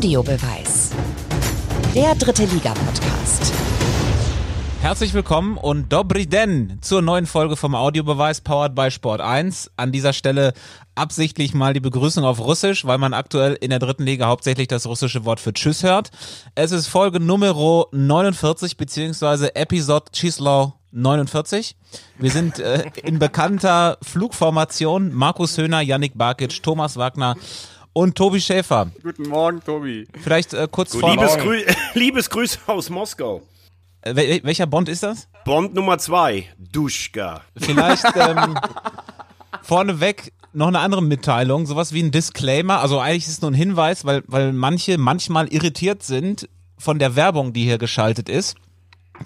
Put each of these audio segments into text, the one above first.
Audiobeweis. Der dritte Liga-Podcast. Herzlich willkommen und Dobri Den zur neuen Folge vom Audiobeweis Powered by Sport 1. An dieser Stelle absichtlich mal die Begrüßung auf Russisch, weil man aktuell in der dritten Liga hauptsächlich das russische Wort für Tschüss hört. Es ist Folge Nummer 49 beziehungsweise Episode Chislo 49. Wir sind äh, in bekannter Flugformation. Markus Höhner, Yannick Barkic, Thomas Wagner und Tobi Schäfer. Guten Morgen, Tobi. Vielleicht äh, kurz vor. Liebesgrü Liebesgrüße aus Moskau. Äh, wel welcher Bond ist das? Bond Nummer zwei, Duschka. Vielleicht ähm, vorneweg noch eine andere Mitteilung, sowas wie ein Disclaimer. Also eigentlich ist es nur ein Hinweis, weil, weil manche manchmal irritiert sind von der Werbung, die hier geschaltet ist.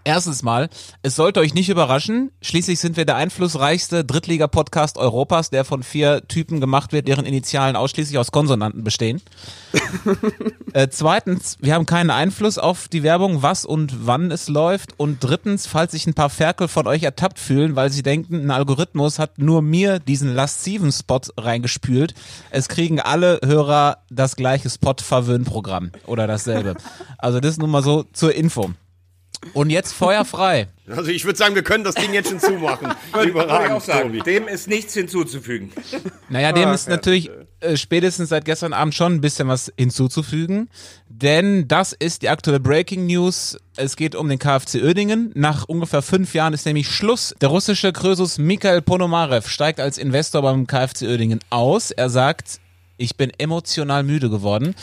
Erstens mal, es sollte euch nicht überraschen, schließlich sind wir der einflussreichste Drittliga-Podcast Europas, der von vier Typen gemacht wird, deren Initialen ausschließlich aus Konsonanten bestehen. äh, zweitens, wir haben keinen Einfluss auf die Werbung, was und wann es läuft. Und drittens, falls sich ein paar Ferkel von euch ertappt fühlen, weil sie denken, ein Algorithmus hat nur mir diesen lastiven Spot reingespült, es kriegen alle Hörer das gleiche Spot-Verwöhn-Programm oder dasselbe. Also das nur mal so zur Info. Und jetzt Feuer frei. Also ich würde sagen, wir können das Ding jetzt schon zumachen. Überragend, sagen. Dem ist nichts hinzuzufügen. Naja, dem ist natürlich äh, spätestens seit gestern Abend schon ein bisschen was hinzuzufügen. Denn das ist die aktuelle Breaking News. Es geht um den KfC Oerdingen. Nach ungefähr fünf Jahren ist nämlich Schluss. Der russische Krösus Mikhail Ponomarev steigt als Investor beim KfC Oerdingen aus. Er sagt, ich bin emotional müde geworden.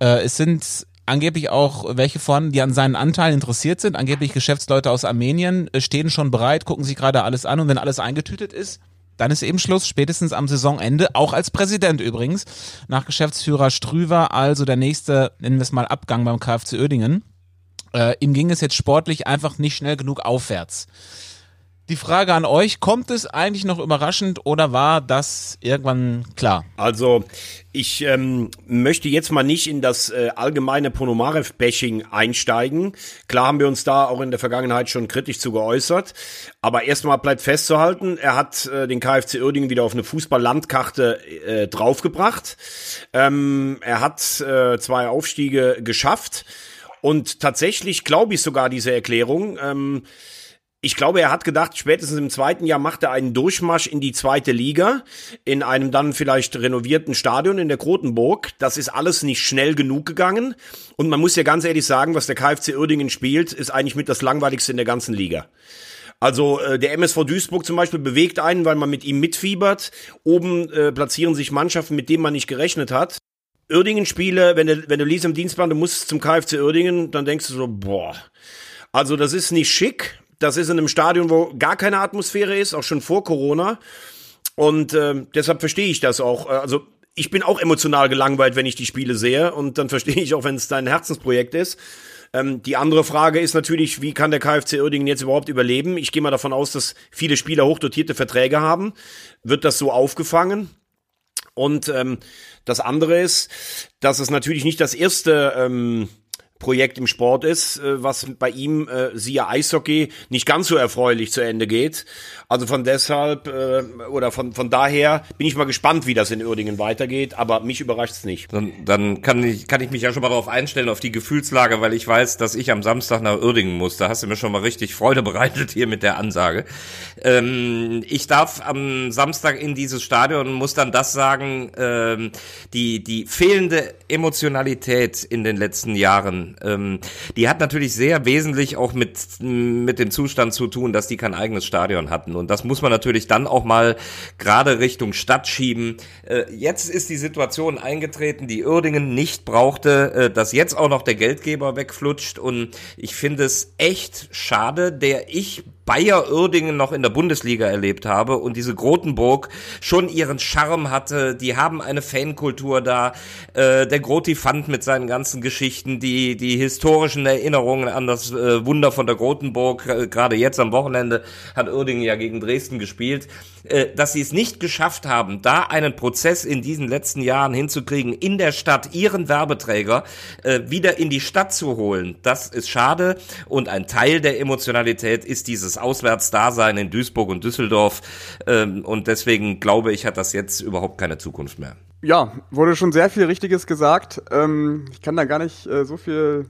Äh, es sind angeblich auch welche vorhanden, die an seinen Anteilen interessiert sind. Angeblich Geschäftsleute aus Armenien äh, stehen schon bereit, gucken sich gerade alles an und wenn alles eingetütet ist, dann ist eben Schluss, spätestens am Saisonende, auch als Präsident übrigens, nach Geschäftsführer Strüver, also der nächste, nennen wir es mal, Abgang beim KfC Oerdingen. Äh, ihm ging es jetzt sportlich einfach nicht schnell genug aufwärts. Die Frage an euch, kommt es eigentlich noch überraschend oder war das irgendwann klar? Also ich ähm, möchte jetzt mal nicht in das äh, allgemeine Ponomarev-Bashing einsteigen. Klar haben wir uns da auch in der Vergangenheit schon kritisch zu geäußert. Aber erstmal bleibt festzuhalten, er hat äh, den KfC Uerdingen wieder auf eine Fußball-Landkarte äh, draufgebracht. Ähm, er hat äh, zwei Aufstiege geschafft. Und tatsächlich glaube ich sogar diese Erklärung. Ähm, ich glaube, er hat gedacht, spätestens im zweiten Jahr macht er einen Durchmarsch in die zweite Liga, in einem dann vielleicht renovierten Stadion in der Grotenburg. Das ist alles nicht schnell genug gegangen. Und man muss ja ganz ehrlich sagen, was der KfC Uerdingen spielt, ist eigentlich mit das langweiligste in der ganzen Liga. Also äh, der MSV Duisburg zum Beispiel bewegt einen, weil man mit ihm mitfiebert. Oben äh, platzieren sich Mannschaften, mit denen man nicht gerechnet hat. Uerdingen-Spiele, wenn du, wenn du liest im Dienstplan, du musst zum KfC Uerdingen, dann denkst du so, boah. Also das ist nicht schick. Das ist in einem Stadion, wo gar keine Atmosphäre ist, auch schon vor Corona. Und äh, deshalb verstehe ich das auch. Äh, Also ich bin auch emotional gelangweilt, wenn ich die Spiele sehe. Und dann verstehe ich auch, wenn es dein Herzensprojekt ist. Ähm, die andere Frage ist natürlich, wie kann der KfC Uerdingen jetzt überhaupt überleben? Ich gehe mal davon aus, dass viele Spieler hochdotierte Verträge haben. Wird das so aufgefangen? Und ähm, das andere ist, dass es natürlich nicht das erste ähm, Projekt im Sport ist, äh, was bei ihm, äh, siehe Eishockey, nicht ganz so erfreulich zu Ende geht. Also von deshalb äh, oder von, von daher bin ich mal gespannt, wie das in Uerdingen weitergeht, aber mich überrascht es nicht. Dann, dann kann, ich, kann ich mich ja schon mal darauf einstellen, auf die Gefühlslage, weil ich weiß, dass ich am Samstag nach Uerdingen muss. Da hast du mir schon mal richtig Freude bereitet hier mit der Ansage. Ähm, ich darf am Samstag in dieses Stadion und muss dann das sagen, ähm, die, die fehlende Emotionalität in den letzten Jahren, ähm, die hat natürlich sehr wesentlich auch mit, mit dem Zustand zu tun, dass die kein eigenes Stadion hatten. Und das muss man natürlich dann auch mal gerade Richtung Stadt schieben. Äh, jetzt ist die Situation eingetreten, die Uerdingen nicht brauchte, äh, dass jetzt auch noch der Geldgeber wegflutscht. Und ich finde es echt schade, der ich Bayer Uerdingen noch in der Bundesliga erlebt habe und diese Grotenburg schon ihren Charme hatte. Die haben eine Fankultur da. Äh, der Groti fand mit seinen ganzen Geschichten die, die historischen Erinnerungen an das äh, Wunder von der Grotenburg. Gerade jetzt am Wochenende hat Uerdingen ja gegen Dresden gespielt. Äh, dass sie es nicht geschafft haben, da einen Prozess in diesen letzten Jahren hinzukriegen, in der Stadt ihren Werbeträger äh, wieder in die Stadt zu holen. Das ist schade und ein Teil der Emotionalität ist dieses Auswärtsdasein in Duisburg und Düsseldorf ähm, und deswegen glaube ich, hat das jetzt überhaupt keine Zukunft mehr. Ja, wurde schon sehr viel Richtiges gesagt. Ähm, ich kann da gar nicht äh, so viel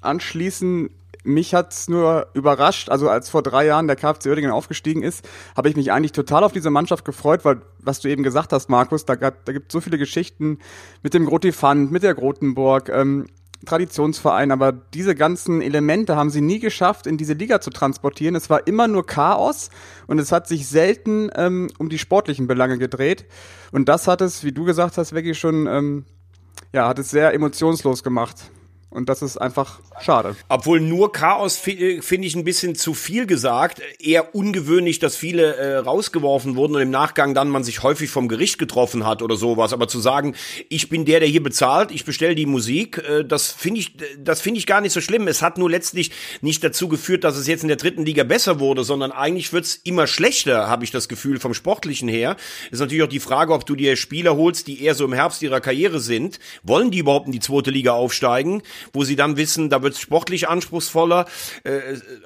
anschließen. Mich hat's nur überrascht, also als vor drei Jahren der KFC Oerdingen aufgestiegen ist, habe ich mich eigentlich total auf diese Mannschaft gefreut, weil, was du eben gesagt hast, Markus, da, gab, da gibt so viele Geschichten mit dem Grotifant, mit der Grotenburg, ähm, Traditionsverein, aber diese ganzen Elemente haben sie nie geschafft, in diese Liga zu transportieren. Es war immer nur Chaos und es hat sich selten ähm, um die sportlichen Belange gedreht. Und das hat es, wie du gesagt hast, wirklich schon, ähm, ja, hat es sehr emotionslos gemacht. Und das ist einfach schade. Obwohl nur Chaos äh, finde ich ein bisschen zu viel gesagt. Eher ungewöhnlich, dass viele äh, rausgeworfen wurden und im Nachgang dann man sich häufig vom Gericht getroffen hat oder sowas. Aber zu sagen, ich bin der, der hier bezahlt, ich bestelle die Musik, äh, das finde ich, das finde ich gar nicht so schlimm. Es hat nur letztlich nicht dazu geführt, dass es jetzt in der dritten Liga besser wurde, sondern eigentlich wird's immer schlechter, habe ich das Gefühl, vom Sportlichen her. Ist natürlich auch die Frage, ob du dir Spieler holst, die eher so im Herbst ihrer Karriere sind. Wollen die überhaupt in die zweite Liga aufsteigen? Wo sie dann wissen, da wird es sportlich anspruchsvoller. Äh,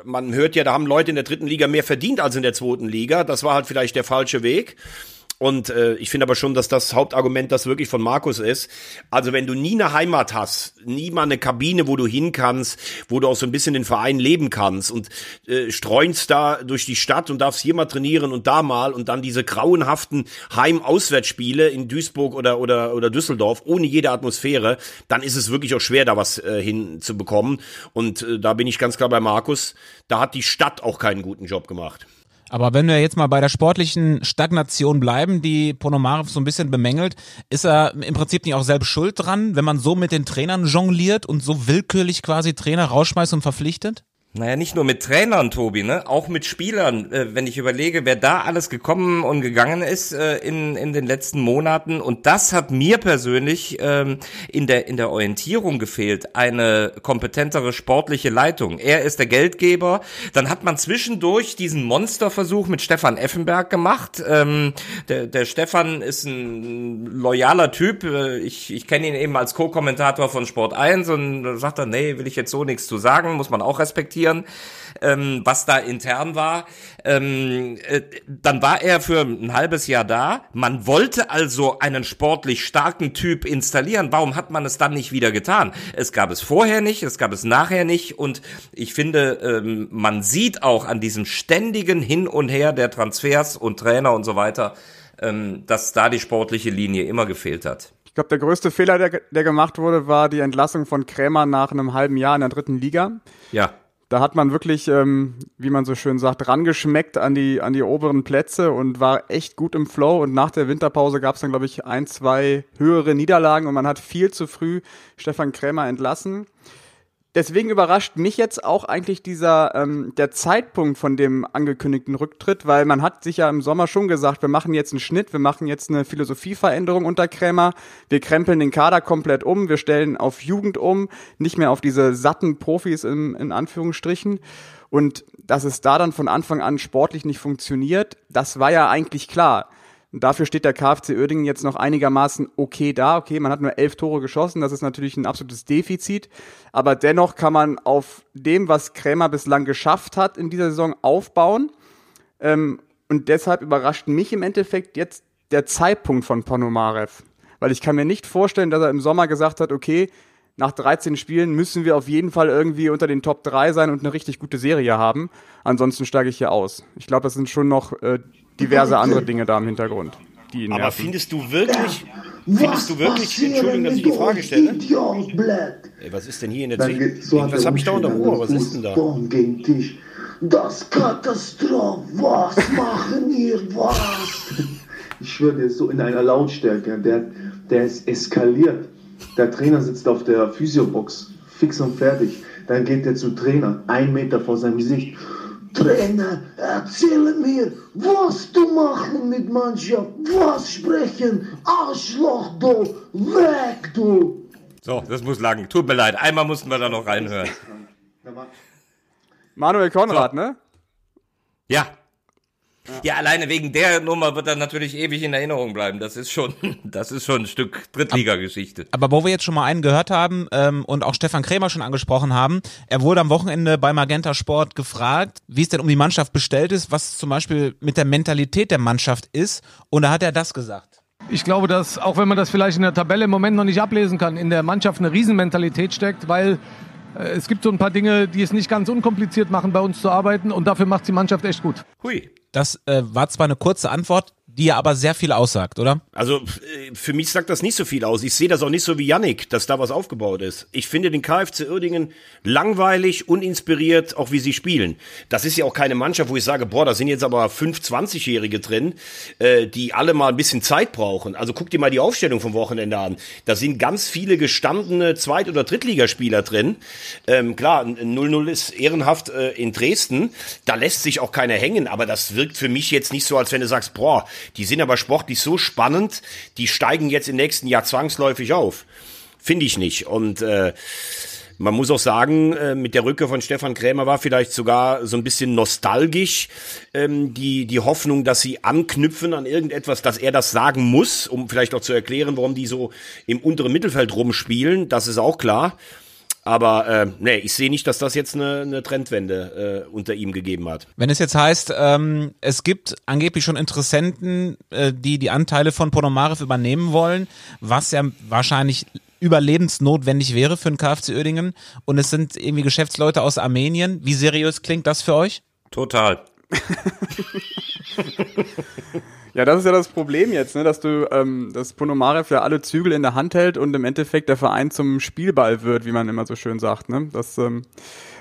man hört ja, da haben Leute in der dritten Liga mehr verdient als in der zweiten Liga. Das war halt vielleicht der falsche Weg. Und äh, ich finde aber schon, dass das Hauptargument das wirklich von Markus ist. Also wenn du nie eine Heimat hast, nie mal eine Kabine, wo du hin kannst, wo du auch so ein bisschen den Verein leben kannst und äh, streunst da durch die Stadt und darfst hier mal trainieren und da mal und dann diese grauenhaften Heim-Auswärtsspiele in Duisburg oder, oder, oder Düsseldorf ohne jede Atmosphäre, dann ist es wirklich auch schwer, da was äh, hinzubekommen. Und äh, da bin ich ganz klar bei Markus. Da hat die Stadt auch keinen guten Job gemacht. Aber wenn wir jetzt mal bei der sportlichen Stagnation bleiben, die Ponomarev so ein bisschen bemängelt, ist er im Prinzip nicht auch selbst schuld dran, wenn man so mit den Trainern jongliert und so willkürlich quasi Trainer rausschmeißt und verpflichtet? Naja, nicht nur mit Trainern, Tobi, ne? Auch mit Spielern. Äh, wenn ich überlege, wer da alles gekommen und gegangen ist äh, in, in den letzten Monaten. Und das hat mir persönlich ähm, in, der, in der Orientierung gefehlt. Eine kompetentere sportliche Leitung. Er ist der Geldgeber. Dann hat man zwischendurch diesen Monsterversuch mit Stefan Effenberg gemacht. Ähm, der, der Stefan ist ein loyaler Typ. Äh, ich, ich kenne ihn eben als Co-Kommentator von Sport 1 und sagt er, nee, will ich jetzt so nichts zu sagen, muss man auch respektieren recherchieren, ähm, was da intern war. Ähm, äh, dann war er für ein halbes Jahr da. Man wollte also einen sportlich starken Typ installieren. Warum hat man es dann nicht wieder getan? Es gab es vorher nicht, es gab es nachher nicht. Und ich finde, ähm, man sieht auch an diesem ständigen Hin und Her der Transfers und Trainer und so weiter, ähm, dass da die sportliche Linie immer gefehlt hat. Ich glaube, der größte Fehler, der, der gemacht wurde, war die Entlassung von Krämer nach einem halben Jahr in der dritten Liga. Ja. Da hat man wirklich, ähm, wie man so schön sagt, rangeschmeckt an die, an die oberen Plätze und war echt gut im Flow. Und nach der Winterpause gab es dann, glaube ich, ein, zwei höhere Niederlagen und man hat viel zu früh Stefan Krämer entlassen deswegen überrascht mich jetzt auch eigentlich dieser ähm, der Zeitpunkt von dem angekündigten Rücktritt, weil man hat sich ja im Sommer schon gesagt, wir machen jetzt einen Schnitt, wir machen jetzt eine Philosophieveränderung unter Krämer, wir krempeln den Kader komplett um, wir stellen auf Jugend um, nicht mehr auf diese satten Profis in, in Anführungsstrichen. Und dass es da dann von Anfang an sportlich nicht funktioniert, das war ja eigentlich klar. Und dafür steht der KfC Oerdingen jetzt noch einigermaßen okay da. Okay, man hat nur elf Tore geschossen, das ist natürlich ein absolutes Defizit. Aber dennoch kann man auf dem, was Krämer bislang geschafft hat in dieser Saison, aufbauen. Ähm, und deshalb überrascht mich im Endeffekt jetzt der Zeitpunkt von Ponomarev. Weil ich kann mir nicht vorstellen, dass er im Sommer gesagt hat, okay, nach 13 Spielen müssen wir auf jeden Fall irgendwie unter den Top 3 sein und eine richtig gute Serie haben. Ansonsten steige ich hier aus. Ich glaube, das sind schon noch äh, diverse andere Dinge da im Hintergrund. Die ihn Aber nerven. findest du wirklich, findest du wirklich, Entschuldigung, dass ich die Frage stelle. Ey, was ist denn hier in der Zwischenzeit? Was habe ich da unter Ohr? Was ist denn da? Das Katastrophe, was machen ihr, was? Ich schwöre dir, so in einer Lautstärke, der, der ist eskaliert. Der Trainer sitzt auf der Physiobox, fix und fertig. Dann geht er zu Trainer, ein Meter vor seinem Gesicht. Trainer, erzähle mir, was du machen mit Mannschaft, was sprechen, Arschloch, du, weg, du. So, das muss lang. Tut mir leid. Einmal mussten wir da noch reinhören. Manuel Konrad, So. ne? Ja. Ja, alleine wegen der Nummer wird er natürlich ewig in Erinnerung bleiben. Das ist schon, das ist schon ein Stück Drittligageschichte. Aber wo wir jetzt schon mal einen gehört haben ähm, und auch Stefan Krämer schon angesprochen haben, er wurde am Wochenende bei Magenta Sport gefragt, wie es denn um die Mannschaft bestellt ist, was zum Beispiel mit der Mentalität der Mannschaft ist. Und da hat er das gesagt. ich glaube, dass auch wenn man das vielleicht in der Tabelle im Moment noch nicht ablesen kann, in der Mannschaft eine Riesenmentalität steckt, weil äh, es gibt so ein paar Dinge, die es nicht ganz unkompliziert machen, bei uns zu arbeiten und dafür macht die Mannschaft echt gut. Hui. Das äh, war zwar eine kurze Antwort, die ja aber sehr viel aussagt, oder? Also äh, für mich sagt das nicht so viel aus. Ich sehe das auch nicht so wie Yannick, dass da was aufgebaut ist. Ich finde den KFC Uerdingen langweilig, uninspiriert, auch wie sie spielen. Das ist ja auch keine Mannschaft, wo ich sage, boah, da sind jetzt aber fünf 20-Jährige drin, äh, die alle mal ein bisschen Zeit brauchen. Also guck dir mal die Aufstellung vom Wochenende an. Da sind ganz viele gestandene Zweit- oder Drittligaspieler drin. Ähm, klar, 0-0 ist ehrenhaft äh, in Dresden. Da lässt sich auch keiner hängen, aber das wirkt für mich jetzt nicht so, als wenn du sagst, boah, die sind aber sportlich so spannend, die steigen jetzt im nächsten Jahr zwangsläufig auf. Finde ich nicht. Und äh, man muss auch sagen, äh, mit der Rückkehr von Stefan Krämer war vielleicht sogar so ein bisschen nostalgisch ähm, die, die Hoffnung, dass sie anknüpfen an irgendetwas, dass er das sagen muss, um vielleicht auch zu erklären, warum die so im unteren Mittelfeld rumspielen. Das ist auch klar. Aber äh, nee, ich sehe nicht, dass das jetzt eine, eine Trendwende äh, unter ihm gegeben hat. Wenn es jetzt heißt, ähm, es gibt angeblich schon Interessenten, äh, die die Anteile von Ponomarev übernehmen wollen, was ja wahrscheinlich überlebensnotwendig wäre für den KFC Oerdingen und es sind irgendwie Geschäftsleute aus Armenien. Wie seriös klingt das für euch? Total. Ja, das ist ja das Problem jetzt, ne, dass du, ähm, dass Ponomarev ja alle Zügel in der Hand hält und im Endeffekt der Verein zum Spielball wird, wie man immer so schön sagt. Ne? Das ähm,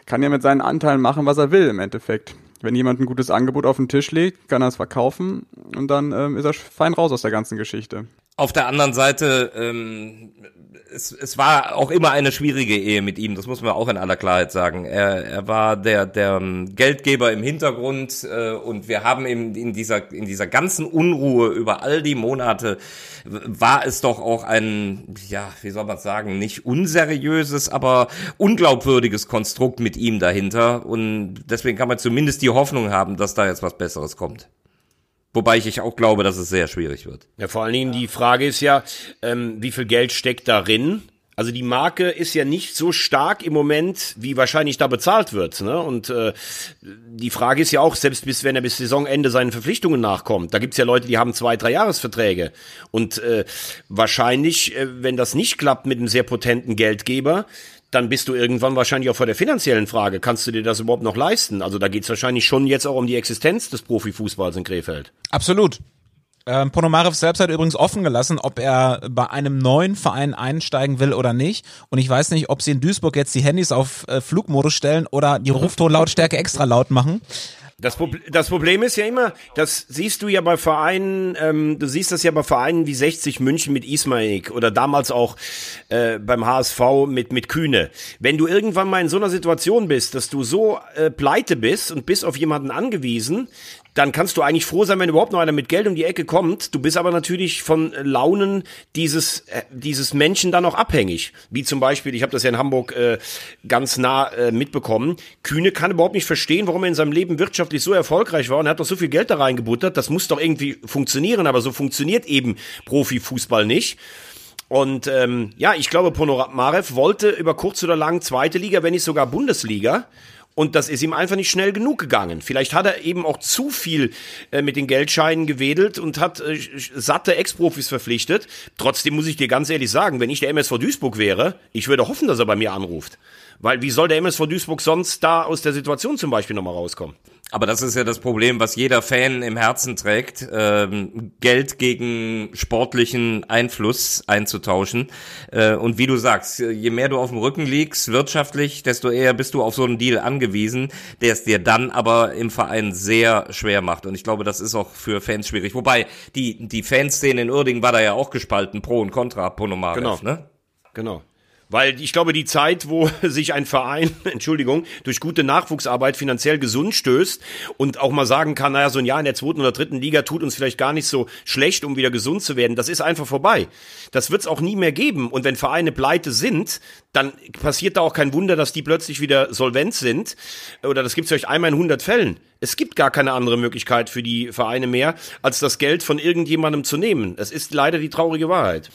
kann ja mit seinen Anteilen machen, was er will im Endeffekt. Wenn jemand ein gutes Angebot auf den Tisch legt, kann er es verkaufen und dann ähm, ist er fein raus aus der ganzen Geschichte. Auf der anderen Seite ähm, es, es war auch immer eine schwierige Ehe mit ihm, das muss man auch in aller Klarheit sagen. Er, er war der, der ähm, Geldgeber im Hintergrund äh, und wir haben eben in dieser, in dieser ganzen Unruhe über all die Monate war es doch auch ein, ja, wie soll man sagen, nicht unseriöses, aber unglaubwürdiges Konstrukt mit ihm dahinter und deswegen kann man zumindest die Hoffnung haben, dass da jetzt was Besseres kommt. Wobei ich auch glaube, dass es sehr schwierig wird. Ja, vor allen Dingen die Frage ist ja, ähm, wie viel Geld steckt darin? Also die Marke ist ja nicht so stark im Moment, wie wahrscheinlich da bezahlt wird. Ne? Und äh, die Frage ist ja auch, selbst bis wenn er bis Saisonende seinen Verpflichtungen nachkommt, da gibt's ja Leute, die haben zwei, drei Jahresverträge. Und äh, wahrscheinlich, äh, wenn das nicht klappt mit einem sehr potenten Geldgeber, dann bist du irgendwann wahrscheinlich auch vor der finanziellen Frage. Kannst du dir das überhaupt noch leisten? Also da geht's wahrscheinlich schon jetzt auch um die Existenz des Profifußballs in Krefeld. Absolut. Ähm, Ponomarev selbst hat übrigens offen gelassen, ob er bei einem neuen Verein einsteigen will oder nicht. Und ich weiß nicht, ob sie in Duisburg jetzt die Handys auf äh, Flugmodus stellen oder die Ruftonlautstärke extra laut machen. Das, das, Problem ist ja immer, das siehst du ja bei Vereinen, ähm, du siehst das ja bei Vereinen wie 60 München mit Ismaik oder damals auch äh, beim HSV mit, mit Kühne. Wenn du irgendwann mal in so einer Situation bist, dass du so äh, pleite bist und bist auf jemanden angewiesen, dann kannst du eigentlich froh sein, wenn überhaupt noch einer mit Geld um die Ecke kommt. Du bist aber natürlich von Launen dieses, äh, dieses Menschen dann auch abhängig. Wie zum Beispiel, ich habe das ja in Hamburg äh, ganz nah äh, mitbekommen, Kühne kann überhaupt nicht verstehen, warum er in seinem Leben wirtschaftlich so erfolgreich war und er hat doch so viel Geld da reingebuttert. Das muss doch irgendwie funktionieren, aber so funktioniert eben Profifußball nicht. Und ähm, ja, ich glaube, Ponomarev wollte über kurz oder lang zweite Liga, wenn nicht sogar Bundesliga. Und das ist ihm einfach nicht schnell genug gegangen. Vielleicht hat er eben auch zu viel äh, mit den Geldscheinen gewedelt und hat äh, satte Ex-Profis verpflichtet. Trotzdem muss ich dir ganz ehrlich sagen, wenn ich der MSV Duisburg wäre, ich würde hoffen, dass er bei mir anruft. Weil wie soll der MSV Duisburg sonst da aus der Situation zum Beispiel nochmal rauskommen? Aber das ist ja das Problem, was jeder Fan im Herzen trägt, ähm, Geld gegen sportlichen Einfluss einzutauschen. Äh, und wie du sagst, je mehr du auf dem Rücken liegst, wirtschaftlich, desto eher bist du auf so einen Deal angewiesen, der es dir dann aber im Verein sehr schwer macht. Und ich glaube, das ist auch für Fans schwierig. Wobei, die, die Fanszene in Uerdingen war da ja auch gespalten, pro und contra Ponomarev, genau. ne? Genau. Weil ich glaube, die Zeit, wo sich ein Verein, Entschuldigung, durch gute Nachwuchsarbeit finanziell gesund stößt und auch mal sagen kann, naja, so ein Jahr in der zweiten oder dritten Liga tut uns vielleicht gar nicht so schlecht, um wieder gesund zu werden, das ist einfach vorbei. Das wird es auch nie mehr geben. Und wenn Vereine pleite sind, dann passiert da auch kein Wunder, dass die plötzlich wieder solvent sind. Oder das gibt es vielleicht einmal in 100 Fällen. Es gibt gar keine andere Möglichkeit für die Vereine mehr, als das Geld von irgendjemandem zu nehmen. Es ist leider die traurige Wahrheit.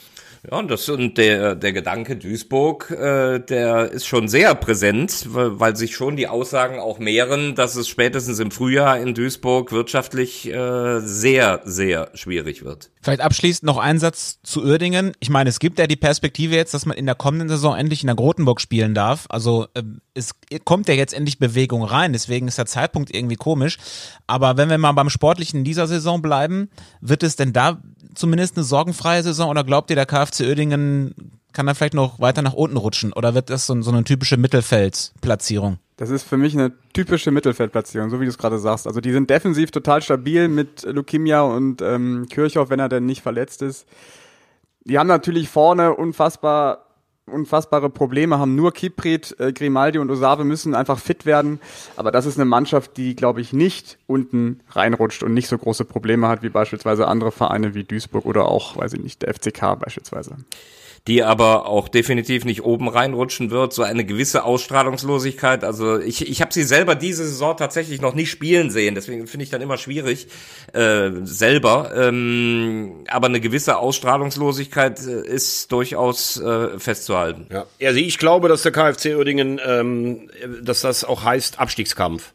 Ja, und, das, und der, der Gedanke Duisburg, äh, der ist schon sehr präsent, weil, weil sich schon die Aussagen auch mehren, dass es spätestens im Frühjahr in Duisburg wirtschaftlich äh, sehr, sehr schwierig wird. Vielleicht abschließend noch ein Satz zu Uerdingen. Ich meine, es gibt ja die Perspektive jetzt, dass man in der kommenden Saison endlich in der Grotenburg spielen darf. Also äh, es kommt ja jetzt endlich Bewegung rein, deswegen ist der Zeitpunkt irgendwie komisch. Aber wenn wir mal beim Sportlichen dieser Saison bleiben, wird es denn da zumindest eine sorgenfreie Saison oder glaubt ihr, der KfC Oerdingen kann da vielleicht noch weiter nach unten rutschen oder wird das so, so eine typische Mittelfeldplatzierung? Das ist für mich eine typische Mittelfeldplatzierung, so wie du es gerade sagst. Also die sind defensiv total stabil mit Lukimia und ähm, Kirchhoff, wenn er denn nicht verletzt ist. Die haben natürlich vorne unfassbar unfassbare Probleme haben. Nur Kiprit, äh, Grimaldi und Osave müssen einfach fit werden. Aber das ist eine Mannschaft, die, glaube ich, nicht unten reinrutscht und nicht so große Probleme hat wie beispielsweise andere Vereine wie Duisburg oder auch, weiß ich nicht, der FCK beispielsweise die aber auch definitiv nicht oben reinrutschen wird. So eine gewisse Ausstrahlungslosigkeit. Also ich, ich habe sie selber diese Saison tatsächlich noch nicht spielen sehen. Deswegen finde ich dann immer schwierig äh, selber. Ähm, aber eine gewisse Ausstrahlungslosigkeit äh, ist durchaus äh, festzuhalten. Ja. Also ich glaube, dass der KfC Uerdingen, ähm, dass das auch heißt Abstiegskampf.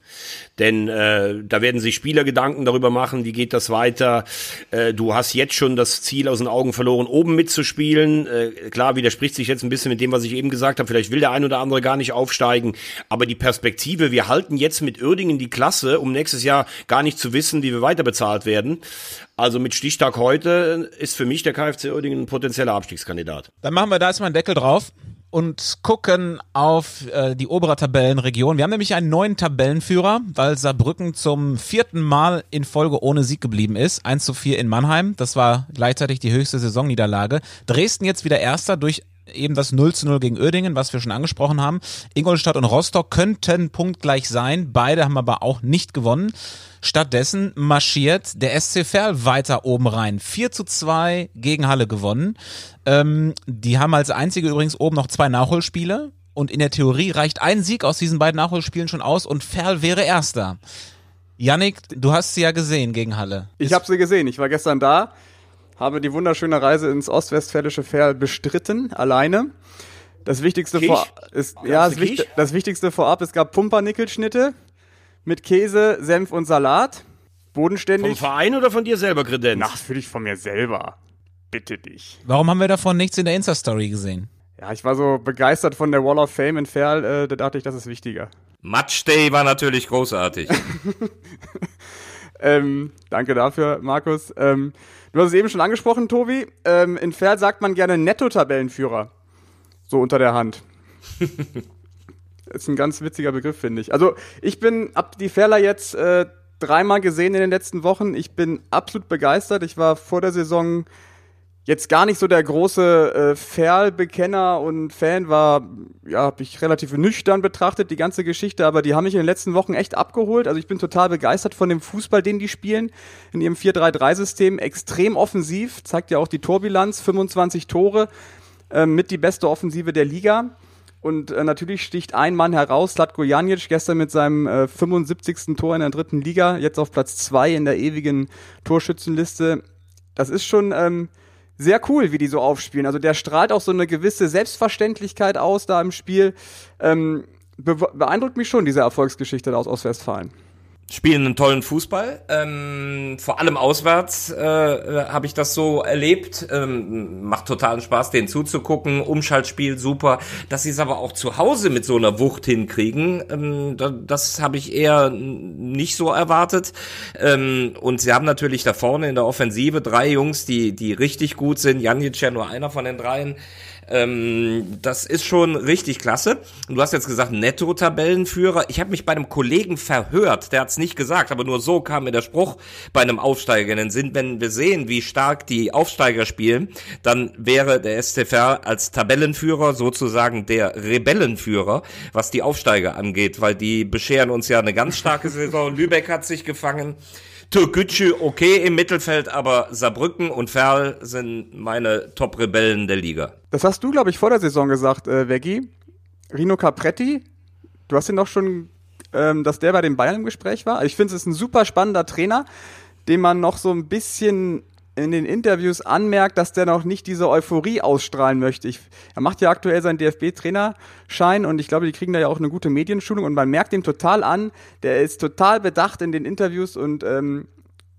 Denn äh, da werden sich Spieler Gedanken darüber machen, wie geht das weiter. Äh, du hast jetzt schon das Ziel aus den Augen verloren, oben mitzuspielen. Äh, klar, widerspricht sich jetzt ein bisschen mit dem, was ich eben gesagt habe. Vielleicht will der ein oder andere gar nicht aufsteigen. Aber die Perspektive, wir halten jetzt mit Uerdingen die Klasse, um nächstes Jahr gar nicht zu wissen, wie wir weiter bezahlt werden. Also mit Stichtag heute ist für mich der KfC Uerdingen ein potenzieller Abstiegskandidat. Dann machen wir da erstmal einen Deckel drauf und gucken auf äh, die obere Tabellenregion. Wir haben nämlich einen neuen Tabellenführer, weil Saarbrücken zum vierten Mal in Folge ohne Sieg geblieben ist. 1 zu 4 in Mannheim. Das war gleichzeitig die höchste Saisonniederlage. Dresden jetzt wieder Erster durch eben das 0 zu 0 gegen Oerdingen, was wir schon angesprochen haben. Ingolstadt und Rostock könnten punktgleich sein. Beide haben aber auch nicht gewonnen. Stattdessen marschiert der SC Verl weiter oben rein. 4 zu 2 gegen Halle gewonnen. Ähm, die haben als einzige übrigens oben noch zwei Nachholspiele. Und in der Theorie reicht ein Sieg aus diesen beiden Nachholspielen schon aus und Ferl wäre Erster. Yannick, du hast sie ja gesehen gegen Halle. Ich habe sie gesehen. Ich war gestern da, habe die wunderschöne Reise ins ostwestfälische Ferl bestritten, alleine. Das Wichtigste vor ist, ja, das, Wicht, das, Wichtigste vorab, es gab Pumpernickelschnitte, mit Käse, Senf und Salat. Bodenständig. Vom Verein oder von dir selber Kredenz? Natürlich von mir selber. Bitte dich. Warum haben wir davon nichts in der Insta-Story gesehen? Ja, ich war so begeistert von der Wall of Fame in Ferl, äh, da dachte ich, das ist wichtiger. Match Day war natürlich großartig. ähm, danke dafür, Markus. Ähm, du hast es eben schon angesprochen, Tobi. Ähm, in Ferl sagt man gerne Netto-Tabellenführer. So unter der Hand. ist ein ganz witziger Begriff, finde ich. Also ich bin, ab die Ferler jetzt äh, dreimal gesehen in den letzten Wochen. Ich bin absolut begeistert. Ich war vor der Saison jetzt gar nicht so der große äh, Ferl-Bekenner und Fan, war, ja, habe ich relativ nüchtern betrachtet, die ganze Geschichte, aber die haben mich in den letzten Wochen echt abgeholt. Also ich bin total begeistert von dem Fußball, den die spielen, in ihrem 4-3-3-System. Extrem offensiv, zeigt ja auch die Torbilanz, 25 Tore, äh, mit die beste Offensive der Liga. Und äh, natürlich sticht ein Mann heraus, Slatko Janic, gestern mit seinem äh, 75. Tor in der dritten Liga, jetzt auf Platz zwei in der ewigen Torschützenliste. Das ist schon ähm, sehr cool, wie die so aufspielen. Also der strahlt auch so eine gewisse Selbstverständlichkeit aus da im Spiel. Ähm, be beeindruckt mich schon, diese Erfolgsgeschichte aus Ostwestfalen spielen einen tollen Fußball. Ähm, vor allem auswärts äh, äh, habe ich das so erlebt. Ähm, macht totalen Spaß, denen zuzugucken. Umschaltspiel super. Dass sie es aber auch zu Hause mit so einer Wucht hinkriegen, ähm, das, das habe ich eher nicht so erwartet. Ähm, und sie haben natürlich da vorne in der Offensive drei Jungs, die die richtig gut sind. Janic ja nur einer von den dreien. Ähm, das ist schon richtig klasse. Und du hast jetzt gesagt, Netto-Tabellenführer. Ich habe mich bei einem Kollegen verhört, der hat es nicht gesagt, aber nur so kam mir der Spruch bei einem Aufsteiger in den. Wenn wir sehen, wie stark die Aufsteiger spielen, dann wäre der STFR als Tabellenführer sozusagen der Rebellenführer, was die Aufsteiger angeht, weil die bescheren uns ja eine ganz starke Saison. Lübeck hat sich gefangen. Türkgücü okay im Mittelfeld, aber Saarbrücken und Ferl sind meine Top-Rebellen der Liga. Das hast du, glaube ich, vor der Saison gesagt, äh, Veggi. Rino Capretti, du hast ihn doch schon, ähm, dass der bei den Bayern im Gespräch war. Ich finde, es ist ein super spannender Trainer, den man noch so ein bisschen in den Interviews anmerkt, dass der noch nicht diese Euphorie ausstrahlen möchte. Ich, er macht ja aktuell seinen DFB-Trainerschein und ich glaube, die kriegen da ja auch eine gute Medienschulung und man merkt ihm total an, der ist total bedacht in den Interviews und ähm,